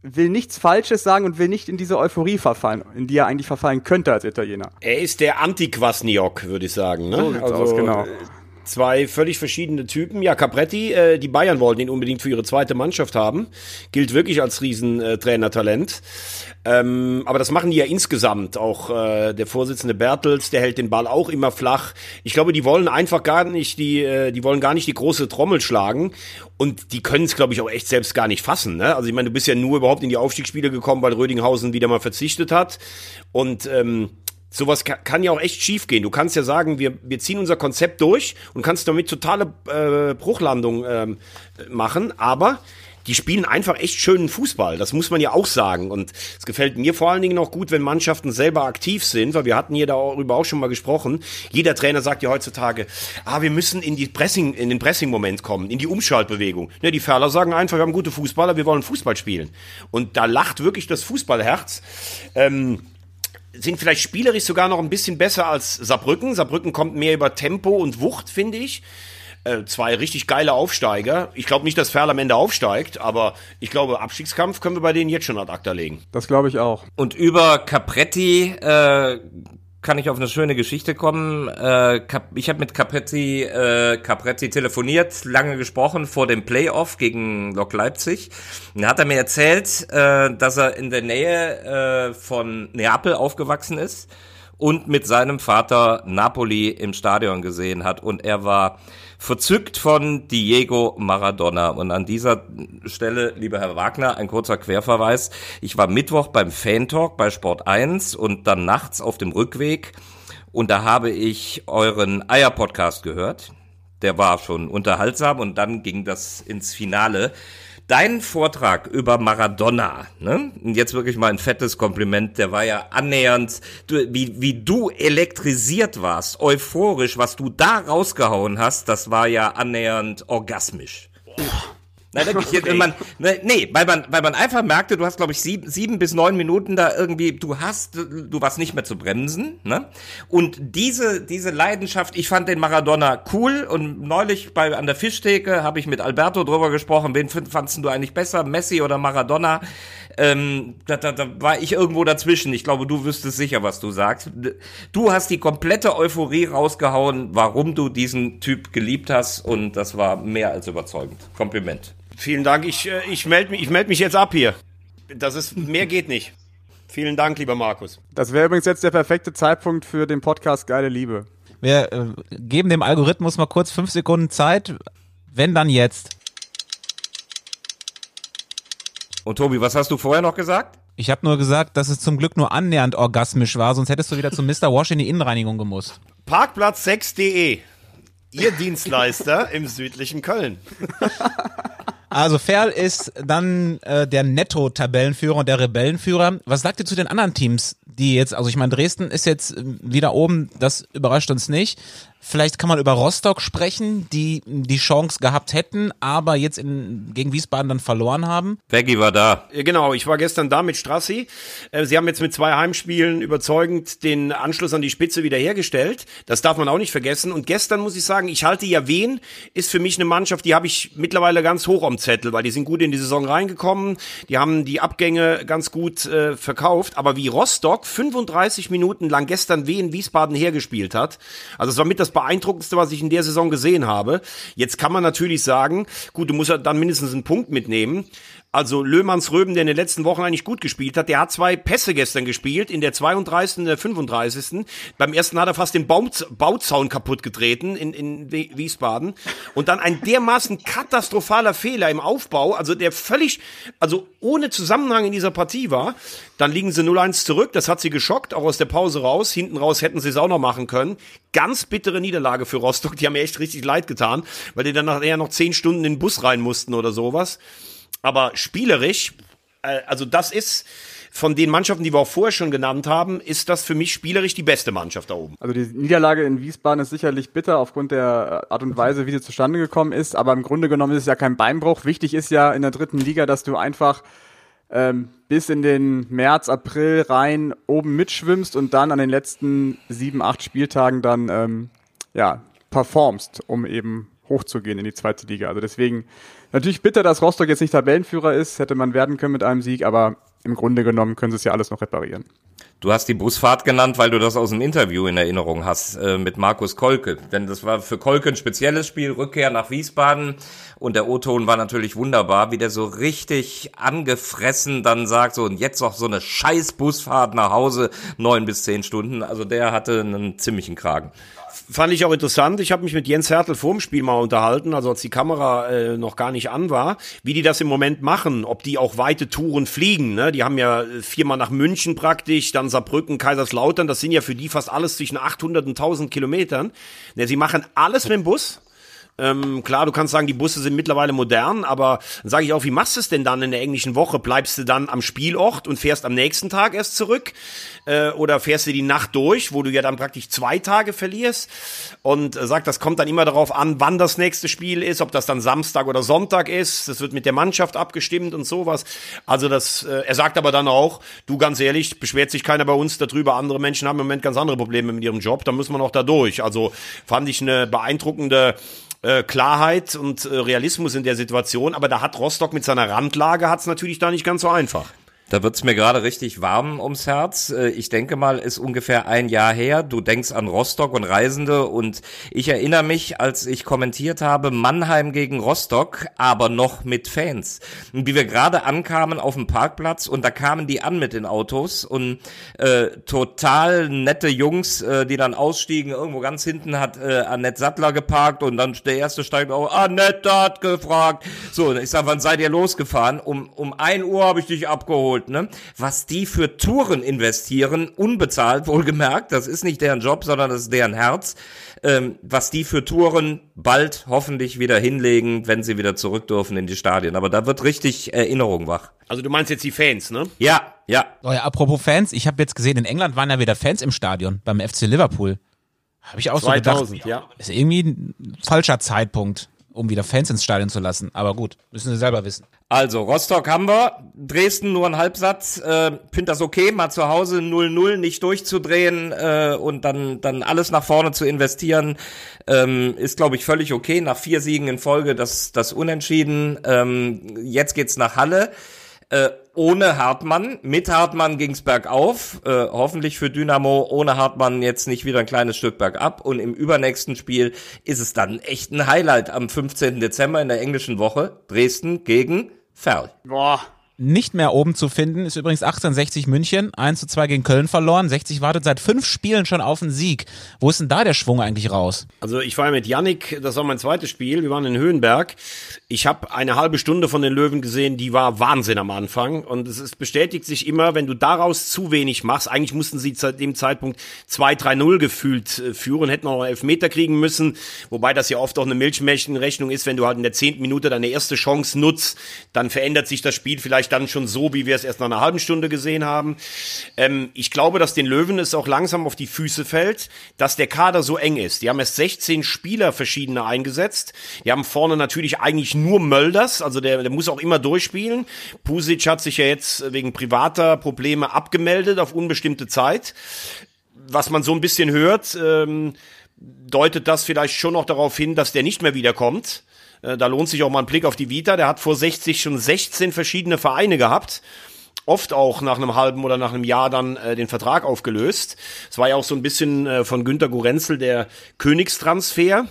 will nichts Falsches sagen und will nicht in diese Euphorie verfallen, in die er eigentlich verfallen könnte als Italiener. Er ist der Anti-Kwasniok, würde ich sagen. Ne? So also, aus, genau. Zwei völlig verschiedene Typen. Ja, Capretti, äh, die Bayern wollten ihn unbedingt für ihre zweite Mannschaft haben. Gilt wirklich als Riesentrainertalent. Äh, ähm, aber das machen die ja insgesamt. Auch äh, der Vorsitzende Bertels, der hält den Ball auch immer flach. Ich glaube, die wollen einfach gar nicht die, äh, die wollen gar nicht die große Trommel schlagen. Und die können es, glaube ich, auch echt selbst gar nicht fassen. Ne? Also ich meine, du bist ja nur überhaupt in die Aufstiegsspiele gekommen, weil Rödinghausen wieder mal verzichtet hat. Und ähm, sowas kann, kann ja auch echt schief gehen. Du kannst ja sagen, wir, wir ziehen unser Konzept durch und kannst damit totale äh, Bruchlandung ähm, machen, aber die spielen einfach echt schönen Fußball. Das muss man ja auch sagen. Und es gefällt mir vor allen Dingen auch gut, wenn Mannschaften selber aktiv sind, weil wir hatten hier darüber auch schon mal gesprochen. Jeder Trainer sagt ja heutzutage, ah, wir müssen in die Pressing, in den Pressing-Moment kommen, in die Umschaltbewegung. Ja, die Ferler sagen einfach, wir haben gute Fußballer, wir wollen Fußball spielen. Und da lacht wirklich das Fußballherz. Ähm, sind vielleicht spielerisch sogar noch ein bisschen besser als Saarbrücken. Saarbrücken kommt mehr über Tempo und Wucht, finde ich. Äh, zwei richtig geile Aufsteiger. Ich glaube nicht, dass Ferl am Ende aufsteigt, aber ich glaube, Abstiegskampf können wir bei denen jetzt schon ad acta legen. Das glaube ich auch. Und über Capretti äh, kann ich auf eine schöne Geschichte kommen. Äh, ich habe mit Capretti, äh, Capretti telefoniert, lange gesprochen vor dem Playoff gegen Lok Leipzig. Und da hat er mir erzählt, äh, dass er in der Nähe äh, von Neapel aufgewachsen ist und mit seinem Vater Napoli im Stadion gesehen hat. Und er war verzückt von Diego Maradona. Und an dieser Stelle, lieber Herr Wagner, ein kurzer Querverweis. Ich war Mittwoch beim Fan Talk bei Sport 1 und dann nachts auf dem Rückweg. Und da habe ich euren Eier-Podcast gehört. Der war schon unterhaltsam und dann ging das ins Finale. Dein Vortrag über Maradona, ne? Und jetzt wirklich mal ein fettes Kompliment, der war ja annähernd, du, wie, wie du elektrisiert warst, euphorisch, was du da rausgehauen hast, das war ja annähernd orgasmisch. Nein, wirklich, okay. man, ne, nee, weil man, weil man einfach merkte, du hast, glaube ich, sieben, sieben bis neun Minuten da irgendwie, du hast, du warst nicht mehr zu bremsen, ne? Und diese, diese Leidenschaft, ich fand den Maradona cool und neulich bei, an der Fischtheke habe ich mit Alberto drüber gesprochen, wen fandst du eigentlich besser, Messi oder Maradona? Ähm, da, da, da war ich irgendwo dazwischen. Ich glaube, du wüsstest sicher, was du sagst. Du hast die komplette Euphorie rausgehauen, warum du diesen Typ geliebt hast und das war mehr als überzeugend. Kompliment. Vielen Dank. Ich, äh, ich melde mich, ich meld mich jetzt ab hier. Das ist, mehr geht nicht. Vielen Dank, lieber Markus. Das wäre übrigens jetzt der perfekte Zeitpunkt für den Podcast Geile Liebe. Wir äh, geben dem Algorithmus mal kurz fünf Sekunden Zeit. Wenn dann jetzt. Und Tobi, was hast du vorher noch gesagt? Ich habe nur gesagt, dass es zum Glück nur annähernd orgasmisch war, sonst hättest du wieder zu Mr. Wash in die Innenreinigung gemusst. Parkplatz6.de Ihr Dienstleister im südlichen Köln. Also Ferl ist dann äh, der Netto-Tabellenführer und der Rebellenführer. Was sagt ihr zu den anderen Teams, die jetzt, also ich meine, Dresden ist jetzt wieder oben, das überrascht uns nicht. Vielleicht kann man über Rostock sprechen, die die Chance gehabt hätten, aber jetzt in, gegen Wiesbaden dann verloren haben. Veggie war da. Genau, ich war gestern da mit Strassi. Äh, sie haben jetzt mit zwei Heimspielen überzeugend den Anschluss an die Spitze wiederhergestellt. Das darf man auch nicht vergessen. Und gestern muss ich sagen, ich halte ja Wien, ist für mich eine Mannschaft, die habe ich mittlerweile ganz hoch am Zettel, weil die sind gut in die Saison reingekommen. Die haben die Abgänge ganz gut äh, verkauft. Aber wie Rostock 35 Minuten lang gestern Wien Wiesbaden hergespielt hat, also es war mit das beeindruckendste, was ich in der Saison gesehen habe. Jetzt kann man natürlich sagen, gut, du musst ja dann mindestens einen Punkt mitnehmen. Also Löhmanns Röben, der in den letzten Wochen eigentlich gut gespielt hat, der hat zwei Pässe gestern gespielt, in der 32. und der 35. Beim ersten hat er fast den Baum, Bauzaun kaputt getreten in, in Wiesbaden. Und dann ein dermaßen katastrophaler Fehler im Aufbau, also der völlig, also ohne Zusammenhang in dieser Partie war. Dann liegen sie 0-1 zurück, das hat sie geschockt, auch aus der Pause raus. Hinten raus hätten sie es auch noch machen können. Ganz bittere Niederlage für Rostock, die haben mir echt richtig leid getan, weil die dann nachher noch zehn Stunden in den Bus rein mussten oder sowas. Aber spielerisch, äh, also das ist von den Mannschaften, die wir auch vorher schon genannt haben, ist das für mich spielerisch die beste Mannschaft da oben. Also die Niederlage in Wiesbaden ist sicherlich bitter aufgrund der Art und Weise, wie sie zustande gekommen ist. Aber im Grunde genommen ist es ja kein Beinbruch. Wichtig ist ja in der dritten Liga, dass du einfach ähm, bis in den März, April rein oben mitschwimmst und dann an den letzten sieben, acht Spieltagen dann ähm, ja, performst, um eben hochzugehen in die zweite Liga. Also deswegen natürlich bitter, dass Rostock jetzt nicht Tabellenführer ist, hätte man werden können mit einem Sieg, aber im Grunde genommen können sie es ja alles noch reparieren. Du hast die Busfahrt genannt, weil du das aus dem Interview in Erinnerung hast äh, mit Markus Kolke. Denn das war für Kolke ein spezielles Spiel, Rückkehr nach Wiesbaden. Und der O-Ton war natürlich wunderbar, wie der so richtig angefressen dann sagt, so und jetzt noch so eine scheiß Busfahrt nach Hause, neun bis zehn Stunden. Also der hatte einen ziemlichen Kragen fand ich auch interessant. Ich habe mich mit Jens Hertel vorm Spiel mal unterhalten, also als die Kamera äh, noch gar nicht an war, wie die das im Moment machen, ob die auch weite Touren fliegen. Ne? Die haben ja äh, viermal nach München praktisch, dann Saarbrücken, Kaiserslautern. Das sind ja für die fast alles zwischen 800 und 1000 Kilometern. Ne, sie machen alles mit dem Bus. Ähm, klar, du kannst sagen, die Busse sind mittlerweile modern, aber dann sage ich auch, wie machst du es denn dann in der englischen Woche? Bleibst du dann am Spielort und fährst am nächsten Tag erst zurück? Äh, oder fährst du die Nacht durch, wo du ja dann praktisch zwei Tage verlierst? Und äh, sagt, das kommt dann immer darauf an, wann das nächste Spiel ist, ob das dann Samstag oder Sonntag ist. Das wird mit der Mannschaft abgestimmt und sowas. Also das, äh, er sagt aber dann auch, du ganz ehrlich, beschwert sich keiner bei uns darüber. Andere Menschen haben im Moment ganz andere Probleme mit ihrem Job. Da müssen wir noch da durch. Also fand ich eine beeindruckende äh, Klarheit und äh, Realismus in der Situation, aber da hat Rostock mit seiner Randlage hat es natürlich da nicht ganz so einfach. Da wird's mir gerade richtig warm ums Herz. Äh, ich denke mal, ist ungefähr ein Jahr her. Du denkst an Rostock und Reisende und ich erinnere mich, als ich kommentiert habe, Mannheim gegen Rostock, aber noch mit Fans. Und wie wir gerade ankamen auf dem Parkplatz und da kamen die an mit den Autos und äh, total nette Jungs, äh, die dann ausstiegen. Irgendwo ganz hinten hat äh, Annette Sattler geparkt und dann der erste steigt auch, Annette hat gefragt. So, ich sag, wann seid ihr losgefahren? Um, um ein Uhr habe ich dich abgeholt geholt, ne? Was die für Touren investieren, unbezahlt wohlgemerkt, das ist nicht deren Job, sondern das ist deren Herz. Ähm, was die für Touren bald hoffentlich wieder hinlegen, wenn sie wieder zurück dürfen in die Stadien. Aber da wird richtig Erinnerung wach. Also du meinst jetzt die Fans, ne? Ja, ja. Oh ja apropos Fans, ich habe jetzt gesehen, in England waren ja wieder Fans im Stadion beim FC Liverpool. Habe ich auch 2000, so gedacht. Ja. Ist irgendwie ein falscher Zeitpunkt um wieder Fans ins Stadion zu lassen. Aber gut, müssen sie selber wissen. Also, Rostock haben wir, Dresden nur ein Halbsatz. Äh, Finde das okay, mal zu Hause 0-0 nicht durchzudrehen äh, und dann, dann alles nach vorne zu investieren, ähm, ist, glaube ich, völlig okay. Nach vier Siegen in Folge das, das Unentschieden. Ähm, jetzt geht's nach Halle. Äh, ohne Hartmann. Mit Hartmann ging's bergauf. Äh, hoffentlich für Dynamo. Ohne Hartmann jetzt nicht wieder ein kleines Stück bergab. Und im übernächsten Spiel ist es dann echt ein Highlight am 15. Dezember in der englischen Woche. Dresden gegen Ferl. Boah, nicht mehr oben zu finden, ist übrigens 1860 München, 1 zu 2 gegen Köln verloren. 60 wartet seit fünf Spielen schon auf einen Sieg. Wo ist denn da der Schwung eigentlich raus? Also ich war mit Yannick, das war mein zweites Spiel, wir waren in Höhenberg. Ich habe eine halbe Stunde von den Löwen gesehen, die war Wahnsinn am Anfang. Und es ist, bestätigt sich immer, wenn du daraus zu wenig machst, eigentlich mussten sie zu dem Zeitpunkt 2-3-0 gefühlt äh, führen, hätten auch elf Meter kriegen müssen. Wobei das ja oft auch eine Milchmädchenrechnung ist, wenn du halt in der zehnten Minute deine erste Chance nutzt, dann verändert sich das Spiel vielleicht dann schon so, wie wir es erst nach einer halben Stunde gesehen haben. Ähm, ich glaube, dass den Löwen es auch langsam auf die Füße fällt, dass der Kader so eng ist. Die haben erst 16 Spieler verschiedene eingesetzt. Die haben vorne natürlich eigentlich nur Mölders, also der, der muss auch immer durchspielen. Pusic hat sich ja jetzt wegen privater Probleme abgemeldet auf unbestimmte Zeit. Was man so ein bisschen hört, ähm, deutet das vielleicht schon noch darauf hin, dass der nicht mehr wiederkommt. Äh, da lohnt sich auch mal ein Blick auf die Vita. Der hat vor 60 schon 16 verschiedene Vereine gehabt oft auch nach einem halben oder nach einem Jahr dann äh, den Vertrag aufgelöst. Es war ja auch so ein bisschen äh, von Günter Gorenzel der Königstransfer.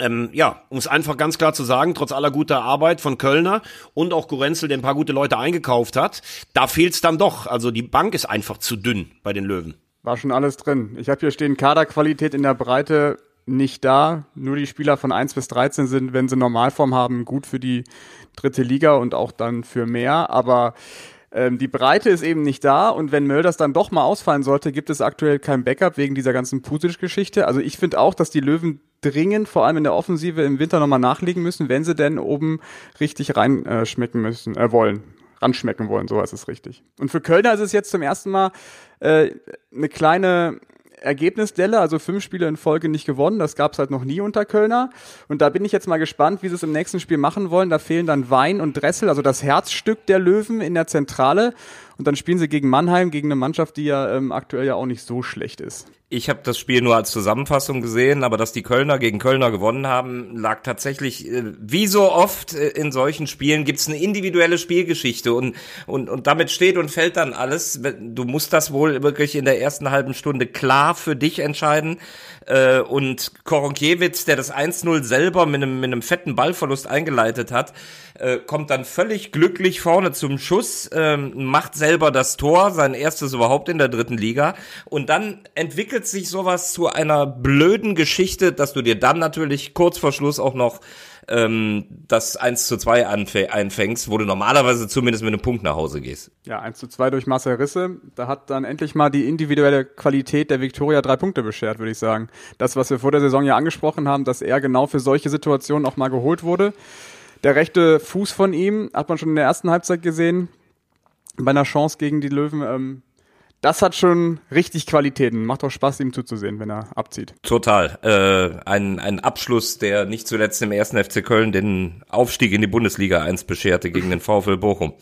Ähm, ja, um es einfach ganz klar zu sagen, trotz aller guter Arbeit von Kölner und auch Gorenzel, der ein paar gute Leute eingekauft hat, da fehlt es dann doch. Also die Bank ist einfach zu dünn bei den Löwen. War schon alles drin. Ich habe hier stehen Kaderqualität in der Breite nicht da. Nur die Spieler von 1 bis 13 sind, wenn sie Normalform haben, gut für die dritte Liga und auch dann für mehr. Aber ähm, die Breite ist eben nicht da und wenn Mölders dann doch mal ausfallen sollte, gibt es aktuell kein Backup wegen dieser ganzen Pusic-Geschichte. Also ich finde auch, dass die Löwen dringend, vor allem in der Offensive im Winter nochmal nachlegen müssen, wenn sie denn oben richtig reinschmecken äh, müssen, äh, wollen. Ranschmecken wollen, so ist es richtig. Und für Kölner ist es jetzt zum ersten Mal äh, eine kleine Ergebnisdelle, also fünf Spiele in Folge nicht gewonnen. Das gab es halt noch nie unter Kölner. Und da bin ich jetzt mal gespannt, wie sie es im nächsten Spiel machen wollen. Da fehlen dann Wein und Dressel, also das Herzstück der Löwen in der Zentrale. Und dann spielen sie gegen Mannheim, gegen eine Mannschaft, die ja ähm, aktuell ja auch nicht so schlecht ist. Ich habe das Spiel nur als Zusammenfassung gesehen, aber dass die Kölner gegen Kölner gewonnen haben, lag tatsächlich, äh, wie so oft äh, in solchen Spielen, gibt's eine individuelle Spielgeschichte und, und, und damit steht und fällt dann alles. Du musst das wohl wirklich in der ersten halben Stunde klar für dich entscheiden. Äh, und Koronkiewicz, der das 1-0 selber mit einem, mit einem fetten Ballverlust eingeleitet hat, äh, kommt dann völlig glücklich vorne zum Schuss, ähm, macht selber das Tor, sein erstes überhaupt in der dritten Liga. Und dann entwickelt sich sowas zu einer blöden Geschichte, dass du dir dann natürlich kurz vor Schluss auch noch ähm, das 1 zu 2 einfängst, wo du normalerweise zumindest mit einem Punkt nach Hause gehst. Ja, 1 zu 2 durch Marcel Risse. Da hat dann endlich mal die individuelle Qualität der Viktoria drei Punkte beschert, würde ich sagen. Das, was wir vor der Saison ja angesprochen haben, dass er genau für solche Situationen auch mal geholt wurde. Der rechte Fuß von ihm hat man schon in der ersten Halbzeit gesehen. Bei einer Chance gegen die Löwen. Ähm, das hat schon richtig Qualitäten. Macht auch Spaß, ihm zuzusehen, wenn er abzieht. Total. Äh, ein, ein Abschluss, der nicht zuletzt im ersten FC Köln den Aufstieg in die Bundesliga 1 bescherte gegen den VfL Bochum.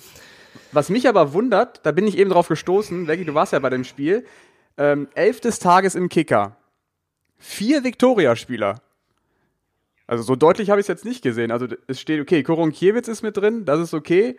Was mich aber wundert, da bin ich eben drauf gestoßen, Veggie, du warst ja bei dem Spiel, ähm, elf des Tages im Kicker. Vier Viktoria-Spieler. Also so deutlich habe ich es jetzt nicht gesehen. Also es steht, okay, Koronkiewicz ist mit drin, das ist okay.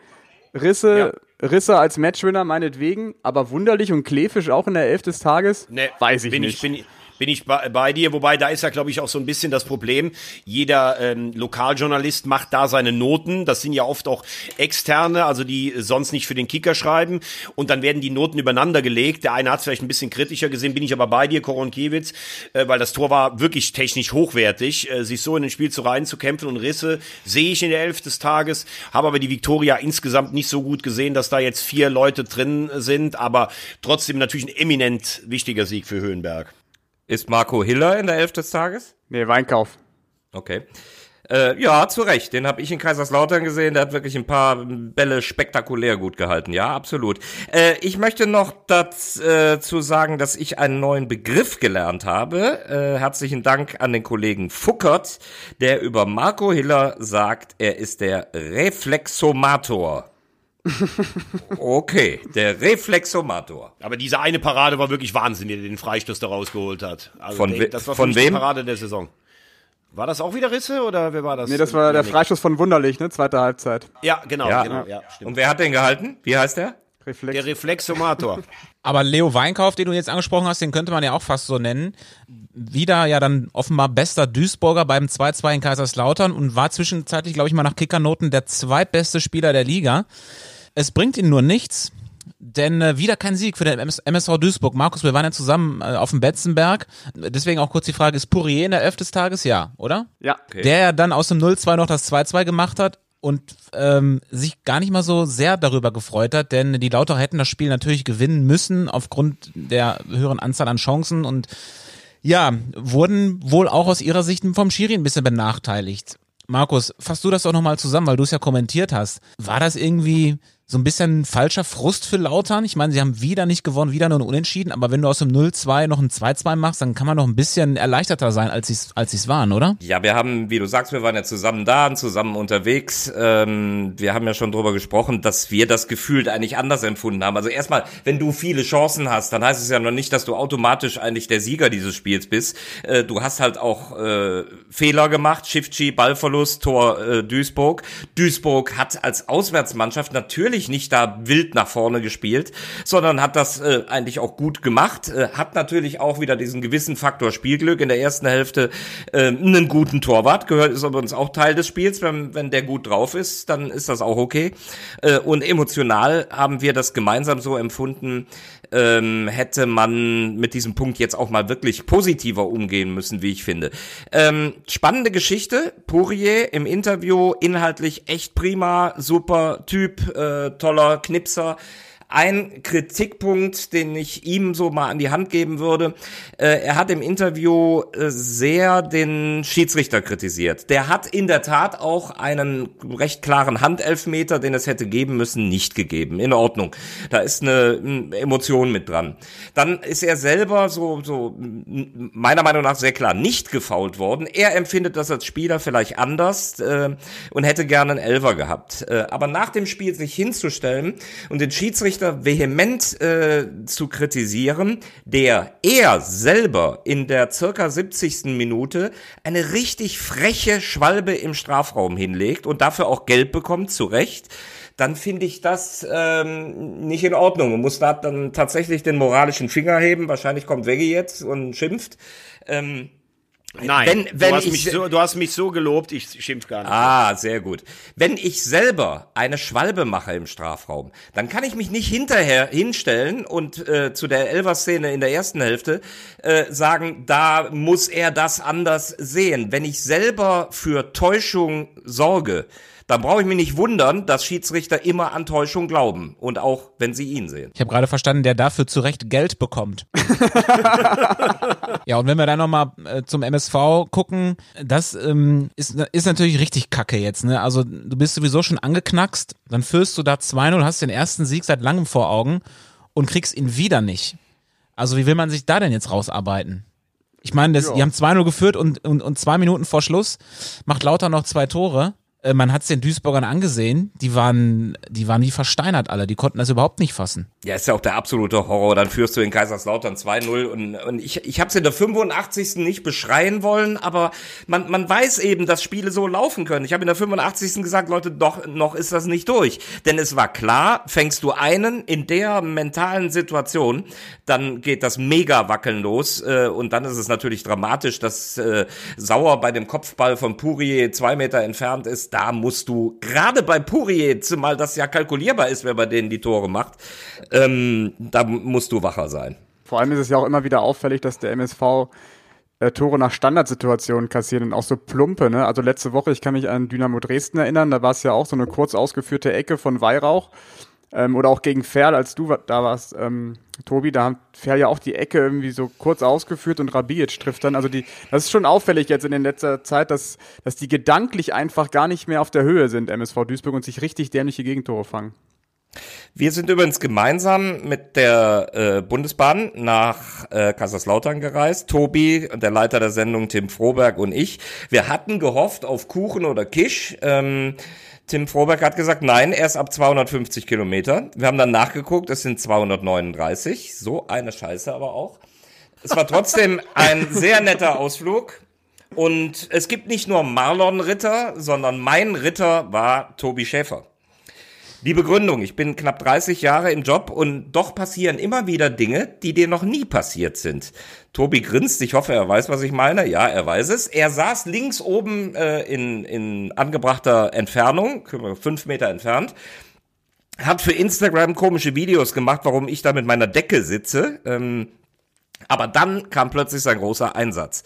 Risse, ja. Risse als Matchwinner meinetwegen, aber wunderlich und Klefisch auch in der Elf des Tages? Nee, weiß ich bin nicht. Ich, bin, bin ich bei, bei dir, wobei da ist ja, glaube ich, auch so ein bisschen das Problem. Jeder ähm, Lokaljournalist macht da seine Noten. Das sind ja oft auch externe, also die sonst nicht für den Kicker schreiben. Und dann werden die Noten übereinander gelegt. Der eine hat es vielleicht ein bisschen kritischer gesehen, bin ich aber bei dir, Koronkiewicz, äh, weil das Tor war wirklich technisch hochwertig. Äh, sich so in den Spiel zu reinzukämpfen und Risse sehe ich in der Elf des Tages, habe aber die Viktoria insgesamt nicht so gut gesehen, dass da jetzt vier Leute drin sind, aber trotzdem natürlich ein eminent wichtiger Sieg für Höhenberg. Ist Marco Hiller in der Elf des Tages? Nee, Weinkauf. Okay. Äh, ja, zu Recht. Den habe ich in Kaiserslautern gesehen. Der hat wirklich ein paar Bälle spektakulär gut gehalten. Ja, absolut. Äh, ich möchte noch dazu äh, sagen, dass ich einen neuen Begriff gelernt habe. Äh, herzlichen Dank an den Kollegen Fuckert, der über Marco Hiller sagt, er ist der Reflexomator. Okay, der Reflexomator. Aber diese eine Parade war wirklich Wahnsinn, die den Freistoß da rausgeholt hat. Also von, den, das war von wem? die Parade der Saison. War das auch wieder Risse oder wer war das? Nee, das war der Freistoß von Wunderlich, ne? Zweite Halbzeit. Ja, genau, ja. genau, ja, stimmt. Und wer hat den gehalten? Wie heißt der? Reflex. Der Reflexomator. Aber Leo Weinkauf, den du jetzt angesprochen hast, den könnte man ja auch fast so nennen. Wieder ja dann offenbar bester Duisburger beim 2-2 in Kaiserslautern und war zwischenzeitlich, glaube ich, mal nach Kickernoten der zweitbeste Spieler der Liga. Es bringt ihn nur nichts, denn äh, wieder kein Sieg für den MS MSV Duisburg. Markus, wir waren ja zusammen äh, auf dem Betzenberg. Deswegen auch kurz die Frage, ist Pourier in der Elf des Tages? Ja, oder? Ja. Okay. Der ja dann aus dem 0-2 noch das 2-2 gemacht hat und ähm, sich gar nicht mal so sehr darüber gefreut hat, denn die Lauter hätten das Spiel natürlich gewinnen müssen aufgrund der höheren Anzahl an Chancen und ja, wurden wohl auch aus ihrer Sicht vom Schiri ein bisschen benachteiligt. Markus, fass du das doch nochmal zusammen, weil du es ja kommentiert hast. War das irgendwie so ein bisschen falscher Frust für Lautern. Ich meine, sie haben wieder nicht gewonnen, wieder nur ein Unentschieden, aber wenn du aus dem 0-2 noch ein 2-2 machst, dann kann man noch ein bisschen erleichterter sein, als sie als es waren, oder? Ja, wir haben, wie du sagst, wir waren ja zusammen da und zusammen unterwegs. Ähm, wir haben ja schon drüber gesprochen, dass wir das Gefühl eigentlich anders empfunden haben. Also erstmal, wenn du viele Chancen hast, dann heißt es ja noch nicht, dass du automatisch eigentlich der Sieger dieses Spiels bist. Äh, du hast halt auch äh, Fehler gemacht, Shift-G, Ballverlust, Tor äh, Duisburg. Duisburg hat als Auswärtsmannschaft natürlich natürlich nicht da wild nach vorne gespielt, sondern hat das äh, eigentlich auch gut gemacht, äh, hat natürlich auch wieder diesen gewissen Faktor Spielglück in der ersten Hälfte äh, einen guten Torwart, gehört ist uns auch Teil des Spiels, wenn, wenn der gut drauf ist, dann ist das auch okay. Äh, und emotional haben wir das gemeinsam so empfunden, ähm, hätte man mit diesem Punkt jetzt auch mal wirklich positiver umgehen müssen, wie ich finde. Ähm, spannende Geschichte. Pourier im Interview inhaltlich echt prima, super Typ, äh, toller Knipser. Ein Kritikpunkt, den ich ihm so mal an die Hand geben würde, äh, er hat im Interview äh, sehr den Schiedsrichter kritisiert. Der hat in der Tat auch einen recht klaren Handelfmeter, den es hätte geben müssen, nicht gegeben. In Ordnung. Da ist eine, Emotion mit dran. Dann ist er selber so, so meiner Meinung nach sehr klar nicht gefault worden. Er empfindet das als Spieler vielleicht anders äh, und hätte gerne einen Elver gehabt. Äh, aber nach dem Spiel sich hinzustellen und den Schiedsrichter vehement äh, zu kritisieren, der er selber in der circa 70. Minute eine richtig freche Schwalbe im Strafraum hinlegt und dafür auch Geld bekommt, zu Recht, dann finde ich das ähm, nicht in Ordnung und muss da dann tatsächlich den moralischen Finger heben. Wahrscheinlich kommt Wegge jetzt und schimpft. Ähm, Nein, wenn, wenn du, hast ich, mich so, du hast mich so gelobt, ich schimpf gar nicht. Ah, sehr gut. Wenn ich selber eine Schwalbe mache im Strafraum, dann kann ich mich nicht hinterher hinstellen und äh, zu der Elfer-Szene in der ersten Hälfte äh, sagen, da muss er das anders sehen. Wenn ich selber für Täuschung sorge, dann brauche ich mich nicht wundern, dass Schiedsrichter immer an Täuschung glauben und auch wenn sie ihn sehen. Ich habe gerade verstanden, der dafür zu Recht Geld bekommt. ja, und wenn wir dann nochmal äh, zum MSV gucken, das ähm, ist, ist natürlich richtig kacke jetzt. Ne? Also du bist sowieso schon angeknackst, dann führst du da 2-0, hast den ersten Sieg seit langem vor Augen und kriegst ihn wieder nicht. Also wie will man sich da denn jetzt rausarbeiten? Ich meine, das, die haben 2-0 geführt und, und, und zwei Minuten vor Schluss macht Lauter noch zwei Tore. Äh, man hat es den Duisburgern angesehen, die waren, die waren wie versteinert alle, die konnten das überhaupt nicht fassen. Ja, ist ja auch der absolute Horror. Dann führst du in Kaiserslautern 2-0 und, und ich, ich habe es in der 85. nicht beschreien wollen, aber man, man weiß eben, dass Spiele so laufen können. Ich habe in der 85. gesagt, Leute, doch noch ist das nicht durch. Denn es war klar, fängst du einen in der mentalen Situation, dann geht das mega wackeln los äh, und dann ist es natürlich dramatisch, dass äh, Sauer bei dem Kopfball von Purier zwei Meter entfernt ist. Da musst du, gerade bei Purier, zumal das ja kalkulierbar ist, wer bei denen die Tore macht, ähm, da musst du wacher sein. Vor allem ist es ja auch immer wieder auffällig, dass der MSV äh, Tore nach Standardsituationen kassiert und auch so plumpe. Ne? Also letzte Woche, ich kann mich an Dynamo Dresden erinnern, da war es ja auch so eine kurz ausgeführte Ecke von Weihrauch. Ähm, oder auch gegen Ferl, als du da warst, ähm, Tobi, da hat Ferl ja auch die Ecke irgendwie so kurz ausgeführt und Rabic trifft dann. Also die, das ist schon auffällig jetzt in der letzter Zeit, dass, dass die gedanklich einfach gar nicht mehr auf der Höhe sind, MSV Duisburg, und sich richtig dämliche Gegentore fangen. Wir sind übrigens gemeinsam mit der äh, Bundesbahn nach äh, Kaiserslautern gereist. Tobi, der Leiter der Sendung Tim Froberg und ich. Wir hatten gehofft auf Kuchen oder Kisch. Ähm, Tim Froberg hat gesagt, nein, erst ab 250 Kilometer. Wir haben dann nachgeguckt, es sind 239. So eine Scheiße aber auch. Es war trotzdem ein sehr netter Ausflug. Und es gibt nicht nur Marlon Ritter, sondern mein Ritter war Tobi Schäfer. Die Begründung, ich bin knapp 30 Jahre im Job und doch passieren immer wieder Dinge, die dir noch nie passiert sind. Tobi grinst, ich hoffe, er weiß, was ich meine. Ja, er weiß es. Er saß links oben äh, in, in angebrachter Entfernung, fünf Meter entfernt, hat für Instagram komische Videos gemacht, warum ich da mit meiner Decke sitze. Ähm, aber dann kam plötzlich sein großer Einsatz.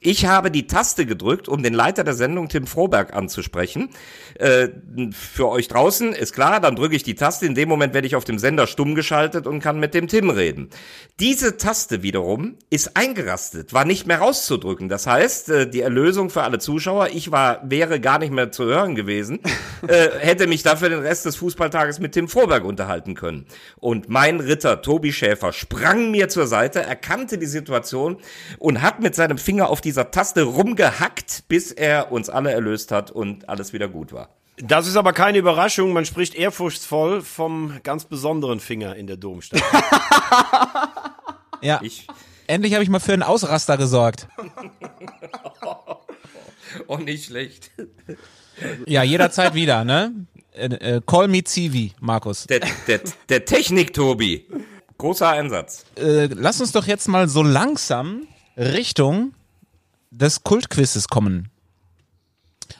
Ich habe die Taste gedrückt, um den Leiter der Sendung Tim Froberg anzusprechen. Äh, für euch draußen ist klar, dann drücke ich die Taste. In dem Moment werde ich auf dem Sender stumm geschaltet und kann mit dem Tim reden. Diese Taste wiederum ist eingerastet, war nicht mehr rauszudrücken. Das heißt, äh, die Erlösung für alle Zuschauer, ich war, wäre gar nicht mehr zu hören gewesen, äh, hätte mich dafür den Rest des Fußballtages mit Tim Froberg unterhalten können. Und mein Ritter Tobi Schäfer sprang mir zur Seite, erkannte die Situation und hat mit seinem Finger auf die dieser Taste rumgehackt, bis er uns alle erlöst hat und alles wieder gut war. Das ist aber keine Überraschung. Man spricht ehrfurchtsvoll vom ganz besonderen Finger in der Domstadt. ja. Ich. Endlich habe ich mal für einen Ausraster gesorgt. oh, nicht schlecht. Ja, jederzeit wieder, ne? Äh, äh, call me Zivi, Markus. Der, der, der Technik-Tobi. Großer Einsatz. Äh, lass uns doch jetzt mal so langsam Richtung des Kultquizzes kommen.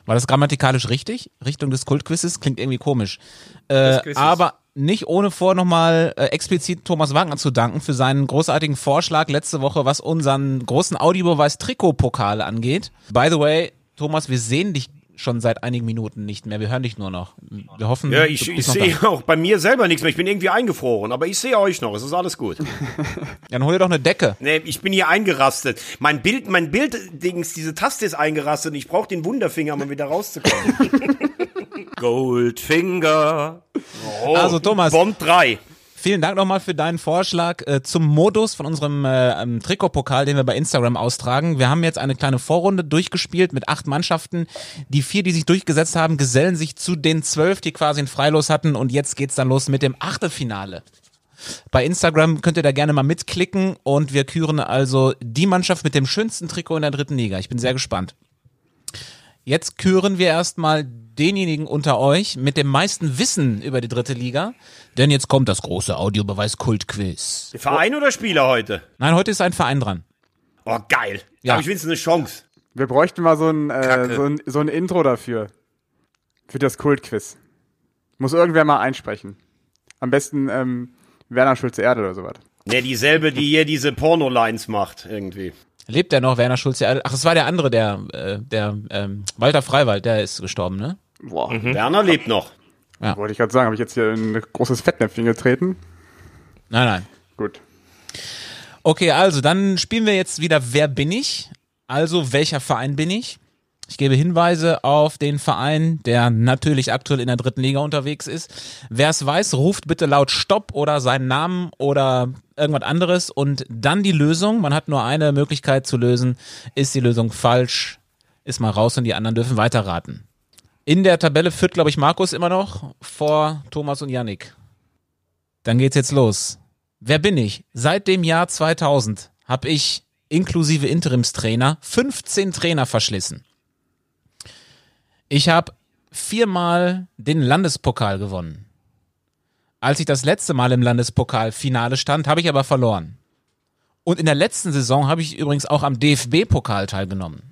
War das grammatikalisch richtig? Richtung des Kultquizzes? Klingt irgendwie komisch. Äh, aber nicht ohne vor nochmal äh, explizit Thomas Wagner zu danken für seinen großartigen Vorschlag letzte Woche, was unseren großen Audiobeweis Trikotpokal angeht. By the way, Thomas, wir sehen dich schon seit einigen Minuten nicht mehr. Wir hören dich nur noch. Wir hoffen, Ja, ich, ich sehe auch bei mir selber nichts mehr. Ich bin irgendwie eingefroren, aber ich sehe euch noch. Es ist alles gut. Dann hol dir doch eine Decke. Nee, ich bin hier eingerastet. Mein Bild, mein Bilddings, diese Taste ist eingerastet und ich brauche den Wunderfinger, um wieder rauszukommen. Goldfinger. Oh, Also, Thomas. Bond 3. Vielen Dank nochmal für deinen Vorschlag äh, zum Modus von unserem äh, ähm, Trikotpokal, den wir bei Instagram austragen. Wir haben jetzt eine kleine Vorrunde durchgespielt mit acht Mannschaften. Die vier, die sich durchgesetzt haben, gesellen sich zu den zwölf, die quasi ein Freilos hatten. Und jetzt geht's dann los mit dem Achtelfinale. Bei Instagram könnt ihr da gerne mal mitklicken und wir küren also die Mannschaft mit dem schönsten Trikot in der dritten Liga. Ich bin sehr gespannt. Jetzt küren wir erstmal denjenigen unter euch mit dem meisten Wissen über die dritte Liga, denn jetzt kommt das große Audiobeweis-Kult-Quiz. Verein oder Spieler heute? Nein, heute ist ein Verein dran. Oh, geil. Ja. Habe ich wenigstens eine Chance. Wir bräuchten mal so ein, äh, so ein, so ein Intro dafür. Für das Kultquiz. Muss irgendwer mal einsprechen. Am besten ähm, Werner Schulze-Erde oder sowas. Ne, dieselbe, die hier diese Porno-Lines macht, irgendwie. Lebt der noch, Werner Schulze? Ach, es war der andere, der, äh, der ähm, Walter Freiwald, der ist gestorben, ne? Boah, Werner lebt noch. wollte ich gerade sagen, habe ich jetzt hier in ein großes Fettnäpfchen getreten? Nein, nein. Gut. Okay, also dann spielen wir jetzt wieder Wer bin ich? Also welcher Verein bin ich? Ich gebe Hinweise auf den Verein, der natürlich aktuell in der dritten Liga unterwegs ist. Wer es weiß, ruft bitte laut Stopp oder seinen Namen oder irgendwas anderes und dann die Lösung. Man hat nur eine Möglichkeit zu lösen. Ist die Lösung falsch, ist mal raus und die anderen dürfen weiterraten. In der Tabelle führt, glaube ich, Markus immer noch vor Thomas und Yannick. Dann geht's jetzt los. Wer bin ich? Seit dem Jahr 2000 habe ich inklusive Interimstrainer 15 Trainer verschlissen. Ich habe viermal den Landespokal gewonnen. Als ich das letzte Mal im Landespokalfinale stand, habe ich aber verloren. Und in der letzten Saison habe ich übrigens auch am DFB-Pokal teilgenommen.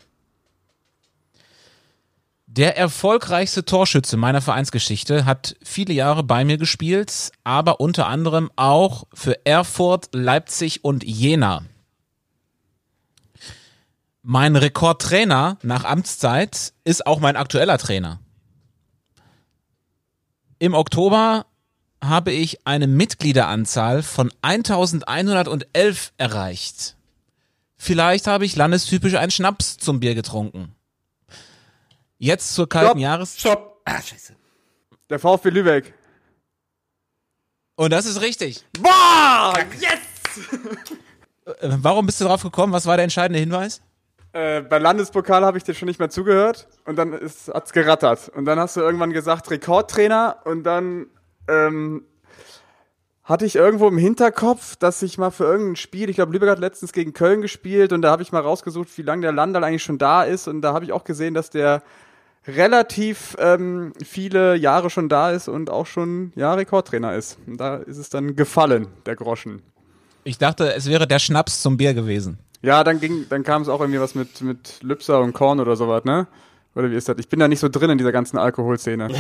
Der erfolgreichste Torschütze meiner Vereinsgeschichte hat viele Jahre bei mir gespielt, aber unter anderem auch für Erfurt, Leipzig und Jena. Mein Rekordtrainer nach Amtszeit ist auch mein aktueller Trainer. Im Oktober habe ich eine Mitgliederanzahl von 1111 erreicht. Vielleicht habe ich landestypisch einen Schnaps zum Bier getrunken. Jetzt zur kalten Stopp. Jahres... Stopp. Ah, scheiße. Der VfB Lübeck. Und das ist richtig. Boah! Yes! Äh, Warum bist du drauf gekommen? Was war der entscheidende Hinweis? Äh, bei Landespokal habe ich dir schon nicht mehr zugehört und dann ist, hat's gerattert. Und dann hast du irgendwann gesagt Rekordtrainer und dann ähm, hatte ich irgendwo im Hinterkopf, dass ich mal für irgendein Spiel, ich glaube Lübeck hat letztens gegen Köln gespielt und da habe ich mal rausgesucht, wie lange der Landal eigentlich schon da ist und da habe ich auch gesehen, dass der relativ ähm, viele Jahre schon da ist und auch schon ja Rekordtrainer ist. Und da ist es dann gefallen, der Groschen. Ich dachte, es wäre der Schnaps zum Bier gewesen. Ja, dann ging, dann kam es auch irgendwie was mit, mit Lübser und Korn oder sowas, ne? Oder wie ist das? Ich bin da nicht so drin in dieser ganzen Alkoholszene.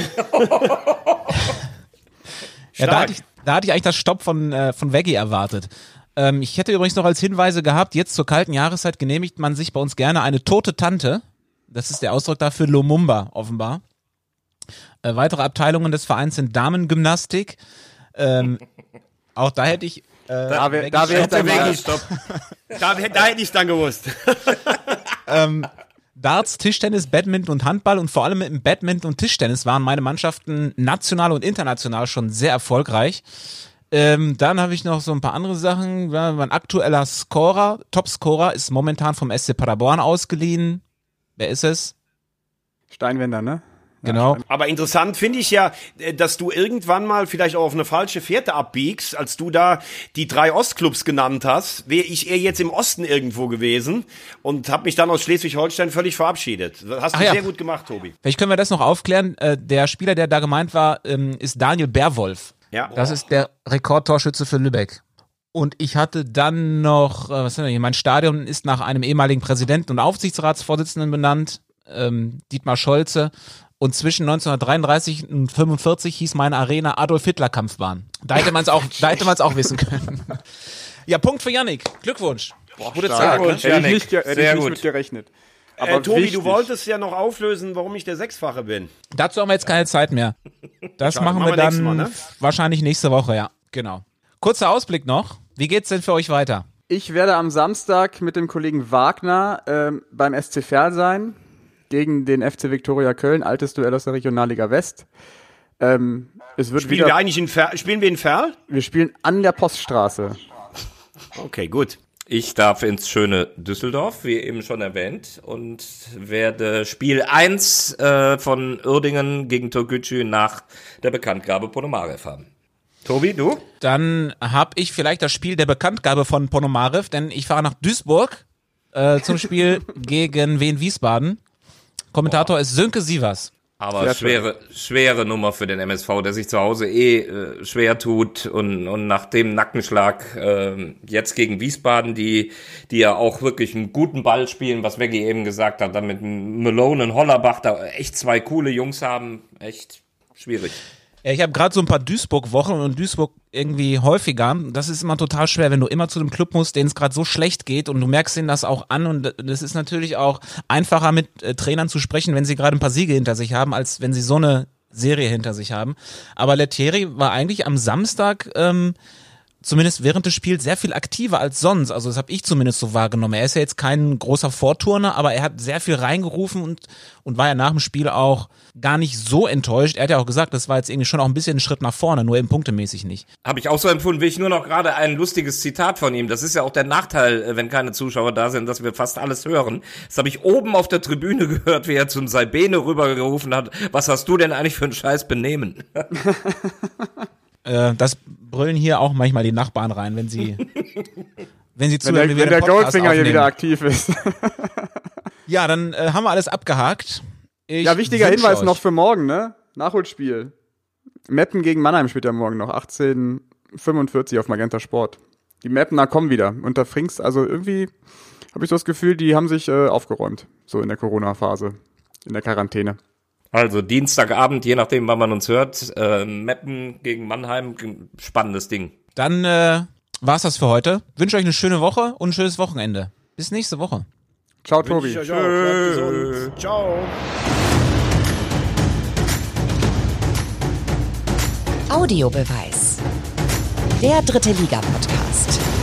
Ja, da hatte ich, da hatte ich eigentlich das Stopp von, äh, von Veggie erwartet. Ähm, ich hätte übrigens noch als Hinweise gehabt, jetzt zur kalten Jahreszeit genehmigt man sich bei uns gerne eine tote Tante. Das ist der Ausdruck dafür, Lumumba offenbar. Äh, weitere Abteilungen des Vereins sind Damengymnastik. Ähm, auch da hätte ich äh, Da wär- Veggie da wär ich Stopp. Da, da hätte ich dann gewusst. Darts, Tischtennis, Badminton und Handball und vor allem im Badminton und Tischtennis waren meine Mannschaften national und international schon sehr erfolgreich. Ähm, dann habe ich noch so ein paar andere Sachen. Ja, Mein aktueller Scorer, Topscorer, ist momentan vom SC Paderborn ausgeliehen. Wer ist es? Steinwender, ne? Genau. Aber interessant finde ich ja, äh, dass du irgendwann mal vielleicht auch auf eine falsche Fährte abbiegst, als du da die drei Ostclubs genannt hast, wäre ich eher jetzt im Osten irgendwo gewesen und habe mich dann aus Schleswig-Holstein völlig verabschiedet. Das hast Ach du ja. sehr gut gemacht, Tobi. Vielleicht können wir das noch aufklären. Äh, der Spieler, der da gemeint war, ähm, ist Daniel Berwolf. Ja. Das ist der Rekordtorschütze für Lübeck. Und ich hatte dann noch, äh, was haben wir hier? Mein Stadion ist nach einem ehemaligen Präsidenten und Aufsichtsratsvorsitzenden benannt, ähm, Dietmar Scholze. Und zwischen 1933 und 45 hieß meine Arena Adolf Hitler Kampfbahn. Da hätte man es auch, da hätte man es auch wissen können. Ja, Punkt für Yannick. Glückwunsch. Gute Zeit. Glückwunsch, Hätte ich nicht, hätte Sehr ich nicht gut. mit gerechnet. Aber äh, Tobi, wichtig. du wolltest ja noch auflösen, warum ich der Sechsfache bin. Dazu haben wir jetzt keine Zeit mehr. Das machen machen wir dann Mal, ne? wahrscheinlich nächste Woche, ja. Genau. Kurzer Ausblick noch. Wie geht's denn für euch weiter? Ich werde am Samstag mit dem Kollegen Wagner ähm, beim SC Verl sein, gegen den FC Viktoria Köln, altes Duell aus der Regionalliga West. Ähm, es wird Spielen wieder, wir eigentlich in Fer Spielen wir in Ferl? wir spielen an der Poststraße. Okay, gut. Ich darf ins schöne Düsseldorf, wie eben schon erwähnt, und werde Spiel 1 äh, von Uerdingen gegen Türkgücü nach der Bekanntgabe Ponomarev haben. Tobi, du? Dann habe ich vielleicht das Spiel der Bekanntgabe von Ponomarev, denn ich fahre nach Duisburg äh, zum Spiel gegen Wien Wiesbaden. Kommentator ist Sönke Sievers. Aber Sehr schön. schwere, schwere Nummer für den MSV, der sich zu Hause eh äh, schwer tut und, und nach dem Nackenschlag äh, jetzt gegen Wiesbaden, die, die ja auch wirklich einen guten Ball spielen, was Veggie eben gesagt hat, dann mit Malone und Hollerbach da echt zwei coole Jungs haben, echt schwierig. Ja, ich habe gerade so ein paar Duisburg-Wochen und Duisburg irgendwie häufiger. Das ist immer total schwer, wenn du immer zu einem Club musst, denen es gerade so schlecht geht und du merkst ihnen das auch an und das ist natürlich auch einfacher mit äh, Trainern zu sprechen, wenn sie gerade ein paar Siege hinter sich haben, als wenn sie so eine Serie hinter sich haben. Aber Lettieri war eigentlich am Samstag ähm, zumindest während des Spiels sehr viel aktiver als sonst. Also das habe ich zumindest so wahrgenommen. Er ist ja jetzt kein großer Vorturner, aber er hat sehr viel reingerufen und, und war ja nach dem Spiel auch gar nicht so enttäuscht. Er hat ja auch gesagt, das war jetzt irgendwie schon auch ein bisschen ein Schritt nach vorne, nur eben punktemäßig nicht. Habe ich auch so empfunden, will ich nur noch gerade ein lustiges Zitat von ihm. Das ist ja auch der Nachteil, äh, wenn keine Zuschauer da sind, dass wir fast alles hören. Das habe ich oben auf der Tribüne gehört, wie er zum Saibene rübergerufen hat. Was hast du denn eigentlich für ein scheiß Benehmen? Äh, das brüllen hier auch manchmal die Nachbarn rein, wenn sie wenn sie Wenn zuhören, der, wenn der den Podcast Goldfinger hier aufnehmen. wieder aktiv ist. Ja, dann äh, haben wir alles abgehakt. Ich ja, wichtiger Hinweis euch- noch für morgen, ne? Nachholspiel. Meppen gegen Mannheim spielt ja morgen noch. 1845 auf Magenta Sport. Die Mappener kommen wieder. Unter Frings, also irgendwie habe ich so das Gefühl, die haben sich äh, aufgeräumt. So in der Corona-Phase. In der Quarantäne. Also Dienstagabend, je nachdem, wann man uns hört, äh, Meppen gegen Mannheim, spannendes Ding. Dann äh, war's das für heute. Wünsche euch eine schöne Woche und ein schönes Wochenende. Bis nächste Woche. Ciao, Tobi. gesund. Ciao. Audiobeweis. Der dritte Liga-Podcast.